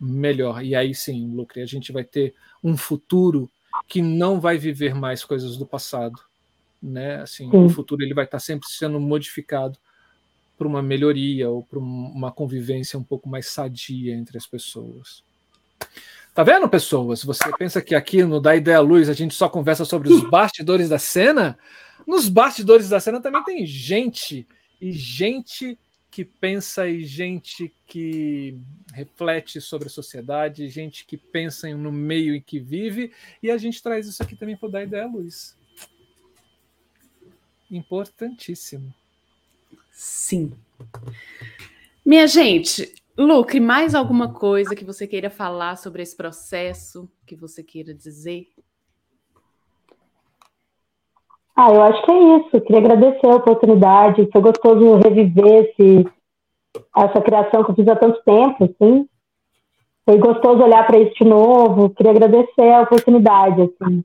melhor. E aí sim, Lucre, a gente vai ter um futuro que não vai viver mais coisas do passado, né? Assim, sim. o futuro ele vai estar sempre sendo modificado para uma melhoria ou para uma convivência um pouco mais sadia entre as pessoas. Tá vendo, pessoas? Você pensa que aqui no Da Ideia Luz a gente só conversa sobre os bastidores da cena? Nos bastidores da cena também tem gente, e gente que pensa, e gente que reflete sobre a sociedade, gente que pensa no meio em que vive, e a gente traz isso aqui também para dar ideia à luz. Importantíssimo. Sim. Minha gente, Luke, mais alguma coisa que você queira falar sobre esse processo, que você queira dizer? Ah, eu acho que é isso. Queria agradecer a oportunidade. Foi gostoso reviver esse, essa criação que eu fiz há tanto tempo, assim. Foi gostoso olhar para isso de novo. Queria agradecer a oportunidade, assim.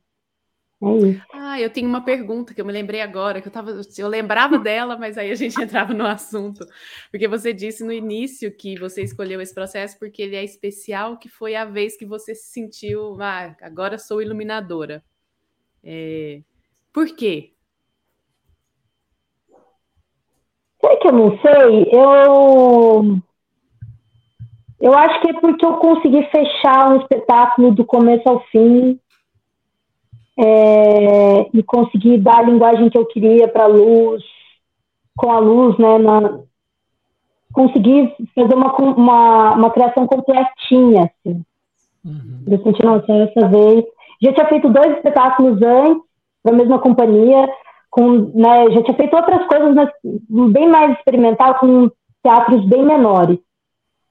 É. Ah, eu tenho uma pergunta que eu me lembrei agora, que eu tava, eu lembrava dela, mas aí a gente entrava no assunto. Porque você disse no início que você escolheu esse processo porque ele é especial, que foi a vez que você se sentiu, ah, agora sou iluminadora. É... Por quê? Sei que eu não sei, eu eu acho que é porque eu consegui fechar um espetáculo do começo ao fim é, e conseguir dar a linguagem que eu queria para a luz, com a luz, né, na, conseguir fazer uma, uma, uma criação completinha, assim. Uhum. Eu senti, nossa, essa vez. Já tinha feito dois espetáculos antes, da mesma companhia, com, né, já tinha feito outras coisas, mas bem mais experimental, com teatros bem menores.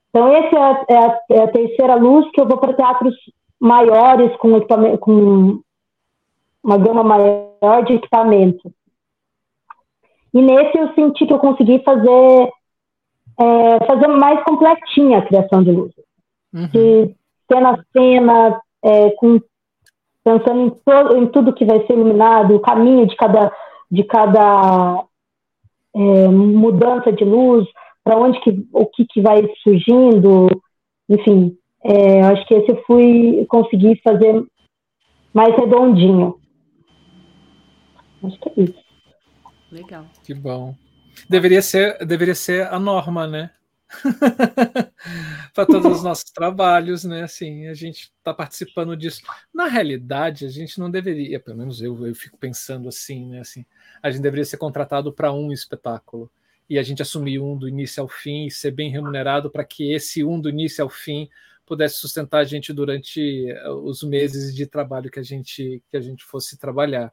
Então, essa é, é a, é a terceira luz que eu vou para teatros maiores, com, com uma gama maior de equipamento. E nesse eu senti que eu consegui fazer é, fazer mais completinha a criação de luz. Uhum. De cena a cena, é, com, pensando em, to, em, tudo que vai ser iluminado, o caminho de cada, de cada é, mudança de luz, para onde que, o que, que vai surgindo, enfim, é, acho que esse eu fui conseguir fazer mais redondinho. Acho que é isso. Legal. Que bom. Deveria ser, deveria ser a norma, né? para todos os nossos trabalhos, né? Assim, a gente está participando disso. Na realidade, a gente não deveria, pelo menos eu, eu fico pensando assim, né? Assim, a gente deveria ser contratado para um espetáculo e a gente assumir um do início ao fim e ser bem remunerado para que esse um do início ao fim pudesse sustentar a gente durante eh, os meses de trabalho que a gente que a gente fosse trabalhar.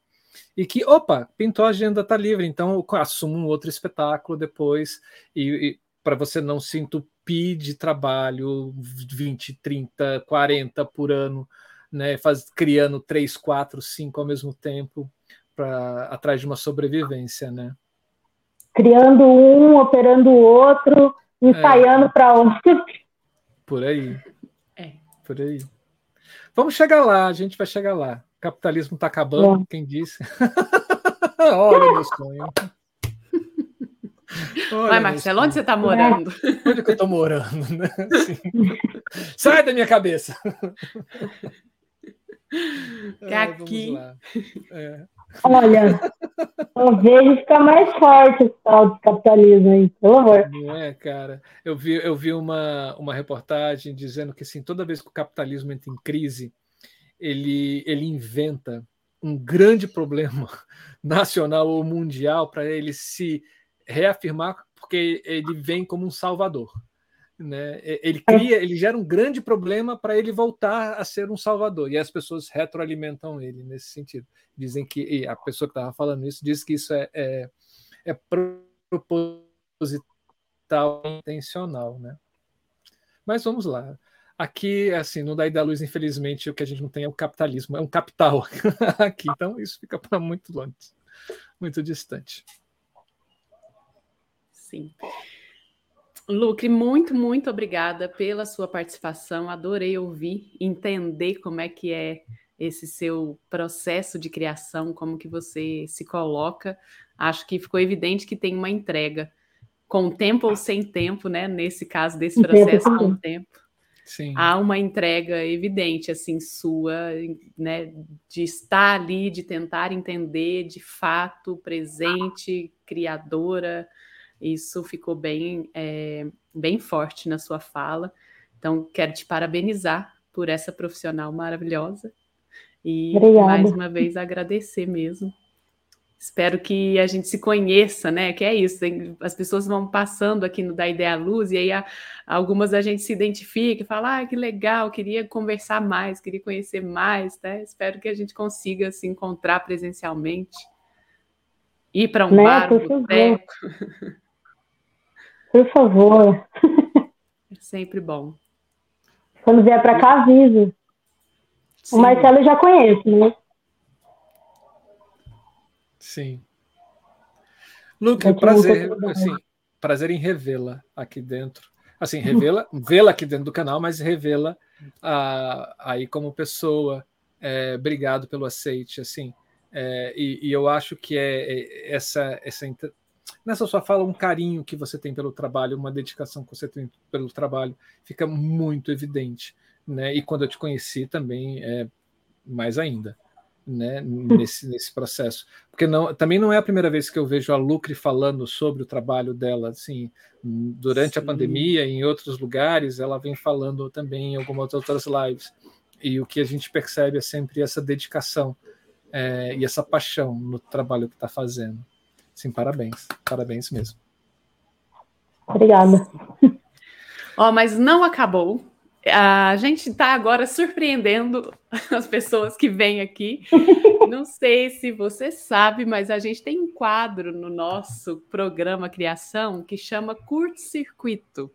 E que, opa, pintou a agenda, tá livre, então eu assumo um outro espetáculo depois e, e para você não se entupir de trabalho 20, 30, 40 por ano, né, faz, criando 3, 4, 5 ao mesmo tempo para atrás de uma sobrevivência, né? Criando um, operando o outro, ensaiando é. para outro. Por aí. É. Por aí. Vamos chegar lá, a gente vai chegar lá. Capitalismo está acabando, é. quem disse? Olha meu sonho. Olha, Vai, Marcelo, onde você está morando? Onde que eu estou morando? Né? Assim. Sai da minha cabeça! Que aqui. É. Olha, eu vejo ficar mais forte esse tal de capitalismo aí, pelo amor. Não é, cara. Eu vi, eu vi uma, uma reportagem dizendo que assim, toda vez que o capitalismo entra em crise, ele, ele inventa um grande problema nacional ou mundial para ele se reafirmar porque ele vem como um salvador. Né? Ele cria, ele gera um grande problema para ele voltar a ser um salvador e as pessoas retroalimentam ele nesse sentido. Dizem que a pessoa que estava falando isso diz que isso é, é, é proposital, intencional, né? Mas vamos lá. Aqui, assim, no Daí da Luz, infelizmente, o que a gente não tem é o capitalismo, é um capital aqui. Então, isso fica para muito longe, muito distante. Sim. Lucre, muito, muito obrigada pela sua participação. Adorei ouvir, entender como é que é esse seu processo de criação, como que você se coloca. Acho que ficou evidente que tem uma entrega com tempo ou sem tempo, né? Nesse caso desse processo com tempo. Sim. Há uma entrega evidente assim sua, né, de estar ali, de tentar entender de fato presente, criadora, isso ficou bem, é, bem forte na sua fala. Então, quero te parabenizar por essa profissional maravilhosa e Obrigada. mais uma vez agradecer mesmo. Espero que a gente se conheça, né? Que é isso, as pessoas vão passando aqui no Da Ideia Luz, e aí a, algumas a gente se identifica e fala: ah, que legal, queria conversar mais, queria conhecer mais, né? Espero que a gente consiga se encontrar presencialmente, ir para um né? bar, um boteco. Por favor. É sempre bom. Quando vier para cá, aviso. Sim. O Marcelo eu já conheço, né? Sim. Luke, prazer, assim, prazer em revê-la aqui dentro. Assim, revê-la, vê-la aqui dentro do canal, mas revê-la ah, aí como pessoa. É, obrigado pelo aceite, assim. É, e, e, eu acho que é, é essa, essa nessa sua fala um carinho que você tem pelo trabalho, uma dedicação que você tem pelo trabalho, fica muito evidente, né? E quando eu te conheci também é mais ainda, né? Nesse, nesse processo, porque não, também não é a primeira vez que eu vejo a Lucre falando sobre o trabalho dela, assim, durante Sim. a pandemia, em outros lugares, ela vem falando também em algumas outras lives. E o que a gente percebe é sempre essa dedicação é, e essa paixão no trabalho que está fazendo. Sim, parabéns. Parabéns mesmo. Obrigada. Ó, oh, mas não acabou. A gente está agora surpreendendo as pessoas que vêm aqui. Não sei se você sabe, mas a gente tem um quadro no nosso programa Criação que chama Curto Circuito,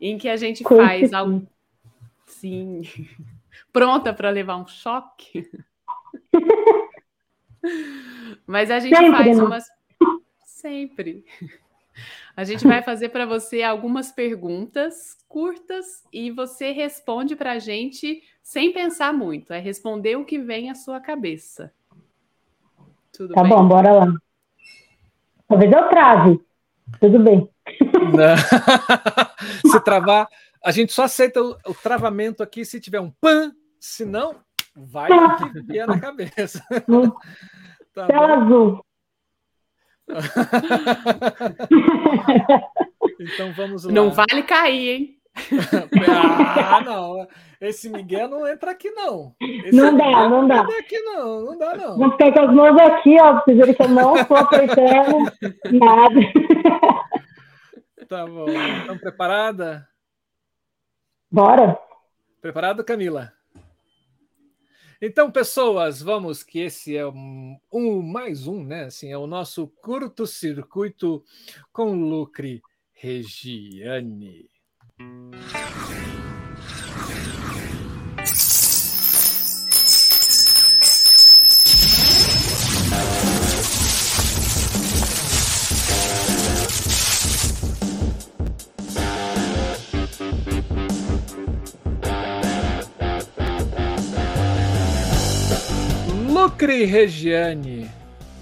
em que a gente faz algo. Sim. Pronta para levar um choque? Mas a gente Sempre, faz umas Sempre. A gente vai fazer para você algumas perguntas curtas e você responde para a gente sem pensar muito. É responder o que vem à sua cabeça. Tudo tá bem? bom, bora lá. Talvez eu trave. Tudo bem. se travar, a gente só aceita o, o, travamento aqui se tiver um pan, senão vai o que vier na cabeça. tá Tela azul. Então vamos lá. Não vale cair, hein? ah, não. Esse Miguel não entra aqui, não. Esse Não dá, Miguel não dá. entra aqui, não. Não dá, não. Vou ficar com as mãos aqui, ó, pra vocês verem que eu não estou apertando nada. Tá bom. Então, preparada? Bora? Preparado, Camila? Então, pessoas, vamos que esse é um, um mais um, né? Assim, é o nosso curto-circuito com Lucre Regiane. Lucre Regiane,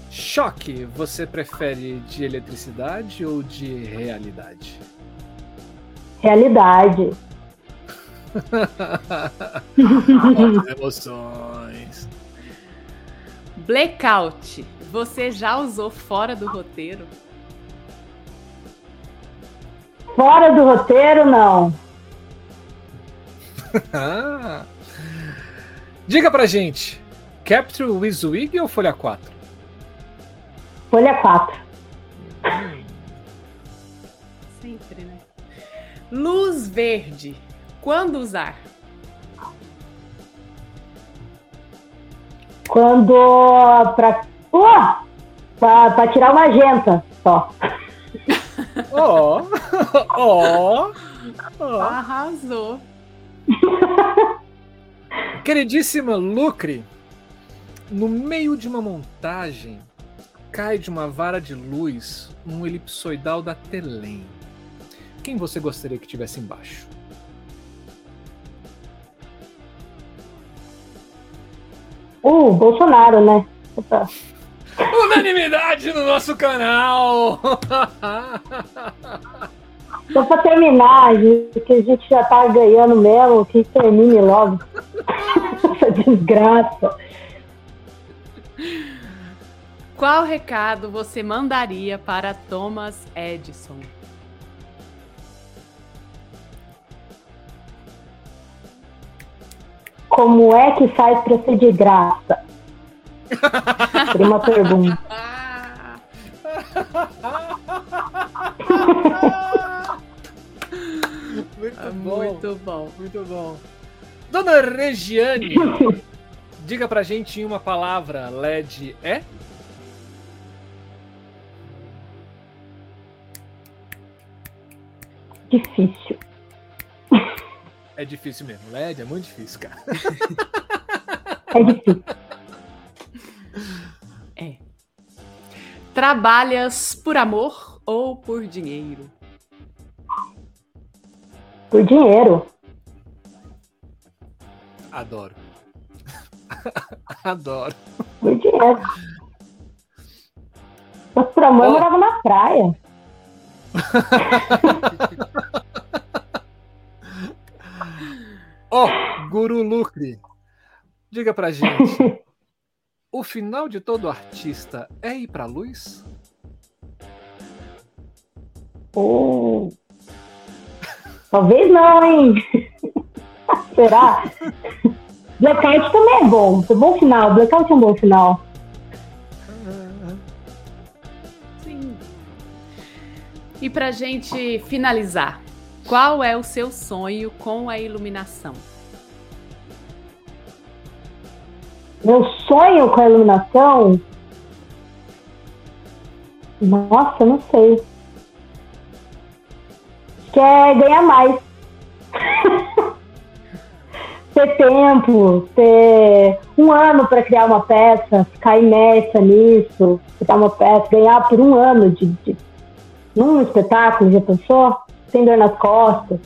choque, você prefere de eletricidade ou de realidade? Realidade. Emoções. Blackout. Você já usou fora do roteiro? Fora do roteiro, não. Ah. Diga pra gente, Capture Wizwig ou Folha 4? Folha 4. Sempre, né? Luz verde. Quando usar? Quando. Pra, uh, pra, pra tirar uma magenta só. Ó, ó, ó. Arrasou. Queridíssima Lucre, no meio de uma montagem, cai de uma vara de luz um elipsoidal da Telém. Quem você gostaria que tivesse embaixo? Uh, Bolsonaro, né? Opa. Unanimidade no nosso canal! Só pra terminar, gente, que a gente já tá ganhando mesmo, que termine logo. Essa desgraça. Qual recado você mandaria para Thomas Edison? Como é que faz pra ser de graça? Seria uma pergunta. Muito Ah, bom. muito bom. Muito bom. Dona Regiane, diga pra gente em uma palavra, LED é? Difícil. É difícil mesmo. LED é muito difícil, cara. É difícil. É. Trabalhas por amor ou por dinheiro? Por dinheiro. Adoro. Adoro. Mas por amor, eu Ó. morava na praia. Ó, Guru Lucre, diga pra gente. O final de todo artista é ir pra luz? Oh. Talvez não, hein? Será? Blackout também é bom. É um bom final. Blackout é um bom final. Sim. E pra gente finalizar, qual é o seu sonho com a iluminação? Meu sonho com a iluminação. Nossa, não sei. Acho que é ganhar mais. ter tempo, ter um ano para criar uma peça, ficar imersa nisso, criar uma peça, ganhar por um ano de, de num espetáculo, já pensou? Sem dor nas costas.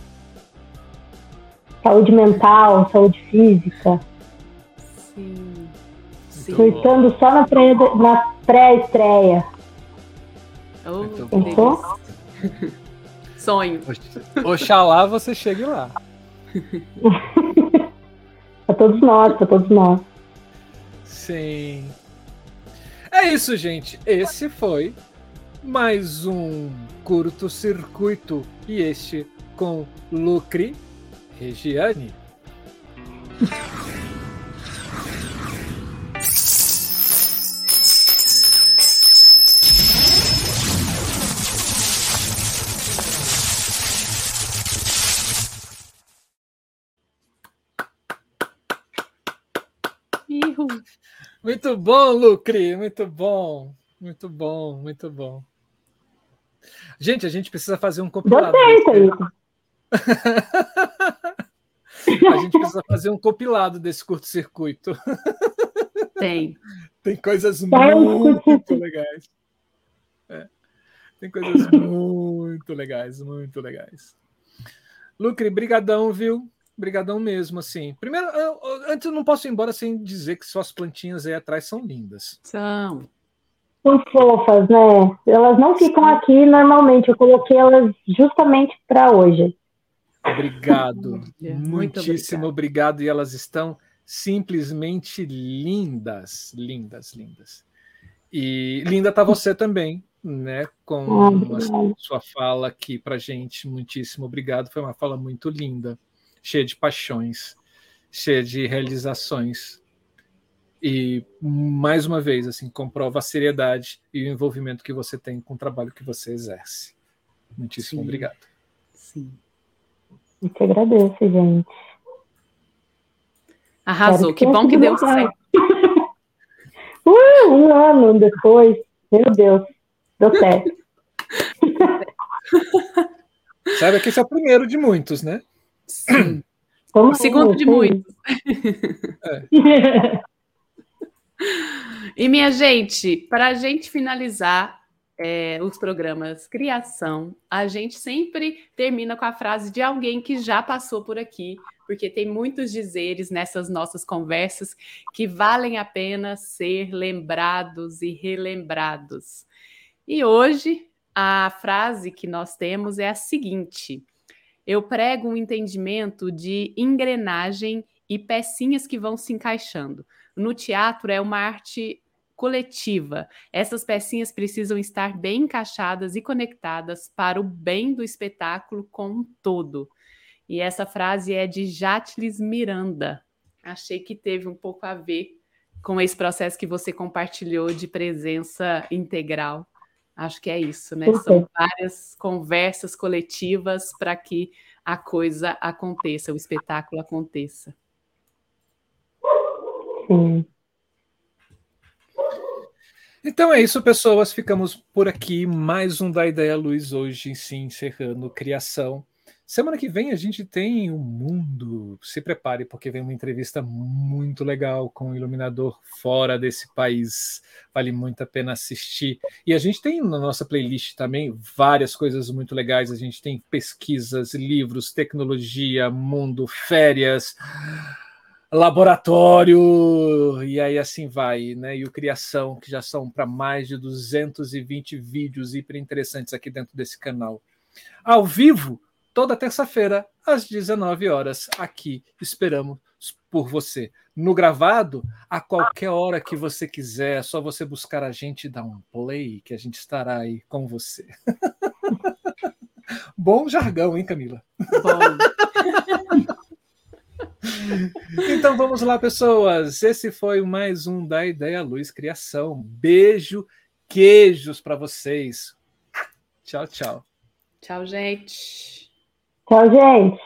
Saúde mental, saúde física. Sim. Sim. Surtando só na pré- na pré-estreia. Oh, delícia. Sonho. Oxalá você chegue lá. Pra todos nós, pra todos nós. Sim. É isso, gente. Esse foi mais um curto-circuito e este com Lucre Regiane. Muito bom, Lucre, muito bom, muito bom, muito bom. Gente, a gente precisa fazer um compilado. Gostei, desse- Thaís. A gente precisa fazer um compilado desse curto-circuito. Tem. Tem coisas Tá, muito legais. É. Tem coisas muito legais, muito legais. Lucre, brigadão, viu? Brigadão mesmo, assim. Primeiro, eu- eu- antes eu não posso ir embora sem dizer que suas plantinhas aí atrás são lindas. São. São fofas, né? Elas não ficam aqui normalmente. Eu coloquei elas justamente para hoje. Obrigado. Muitíssimo obrigado. E elas estão simplesmente lindas, lindas, lindas. E linda tá você também, né? Com Ah, a sua fala aqui pra gente. Muitíssimo obrigado. Foi uma fala muito linda, cheia de paixões, cheia de realizações. E mais uma vez, assim, comprova a seriedade e o envolvimento que você tem com o trabalho que você exerce. Muitíssimo Sim. obrigado. Sim. Eu te agradeço, gente. Arrasou. Que tenha bom que deu certo. Uh, um ano depois. Meu Deus. Deu certo. Sabe que esse é o primeiro de muitos, né? Sim. Como O segundo de muitos. E minha gente, para a gente finalizar é, os programas Criação, a gente sempre termina com a frase de alguém que já passou por aqui, porque tem muitos dizeres nessas nossas conversas que valem a pena ser lembrados e relembrados. E hoje a frase que nós temos é a seguinte: eu prego um entendimento de engrenagem e pecinhas que vão se encaixando. No teatro é uma arte coletiva. Essas pecinhas precisam estar bem encaixadas e conectadas para o bem do espetáculo como um todo. E essa frase é de Jatlis Miranda. Achei que teve um pouco a ver com esse processo que você compartilhou de presença integral. Acho que é isso, né? Super. São várias conversas coletivas para que a coisa aconteça, o espetáculo aconteça. Sim. Então é isso, pessoas. Ficamos por aqui. Mais um da Ideia Luz hoje, sim, encerrando criação. Semana que vem a gente tem o mundo. Se prepare, porque vem uma entrevista muito legal com um iluminador fora desse país. Vale muito a pena assistir. E a gente tem na nossa playlist também várias coisas muito legais. A gente tem pesquisas, livros, tecnologia, mundo, férias laboratório, e aí assim vai, né? E o Criação, que já são para mais de 220 vídeos hiper interessantes aqui dentro desse canal. Ao vivo, toda terça-feira, às 19 horas, aqui esperamos por você. No gravado, a qualquer hora que você quiser, é só você buscar a gente e dar um play, que a gente estará aí com você. Bom jargão, hein, Camila? Bom, Então vamos lá, pessoas. Esse foi mais um da Ideia Luz Criação. Beijo, queijos para vocês. Tchau, tchau. tchau, gente. Tchau, gente.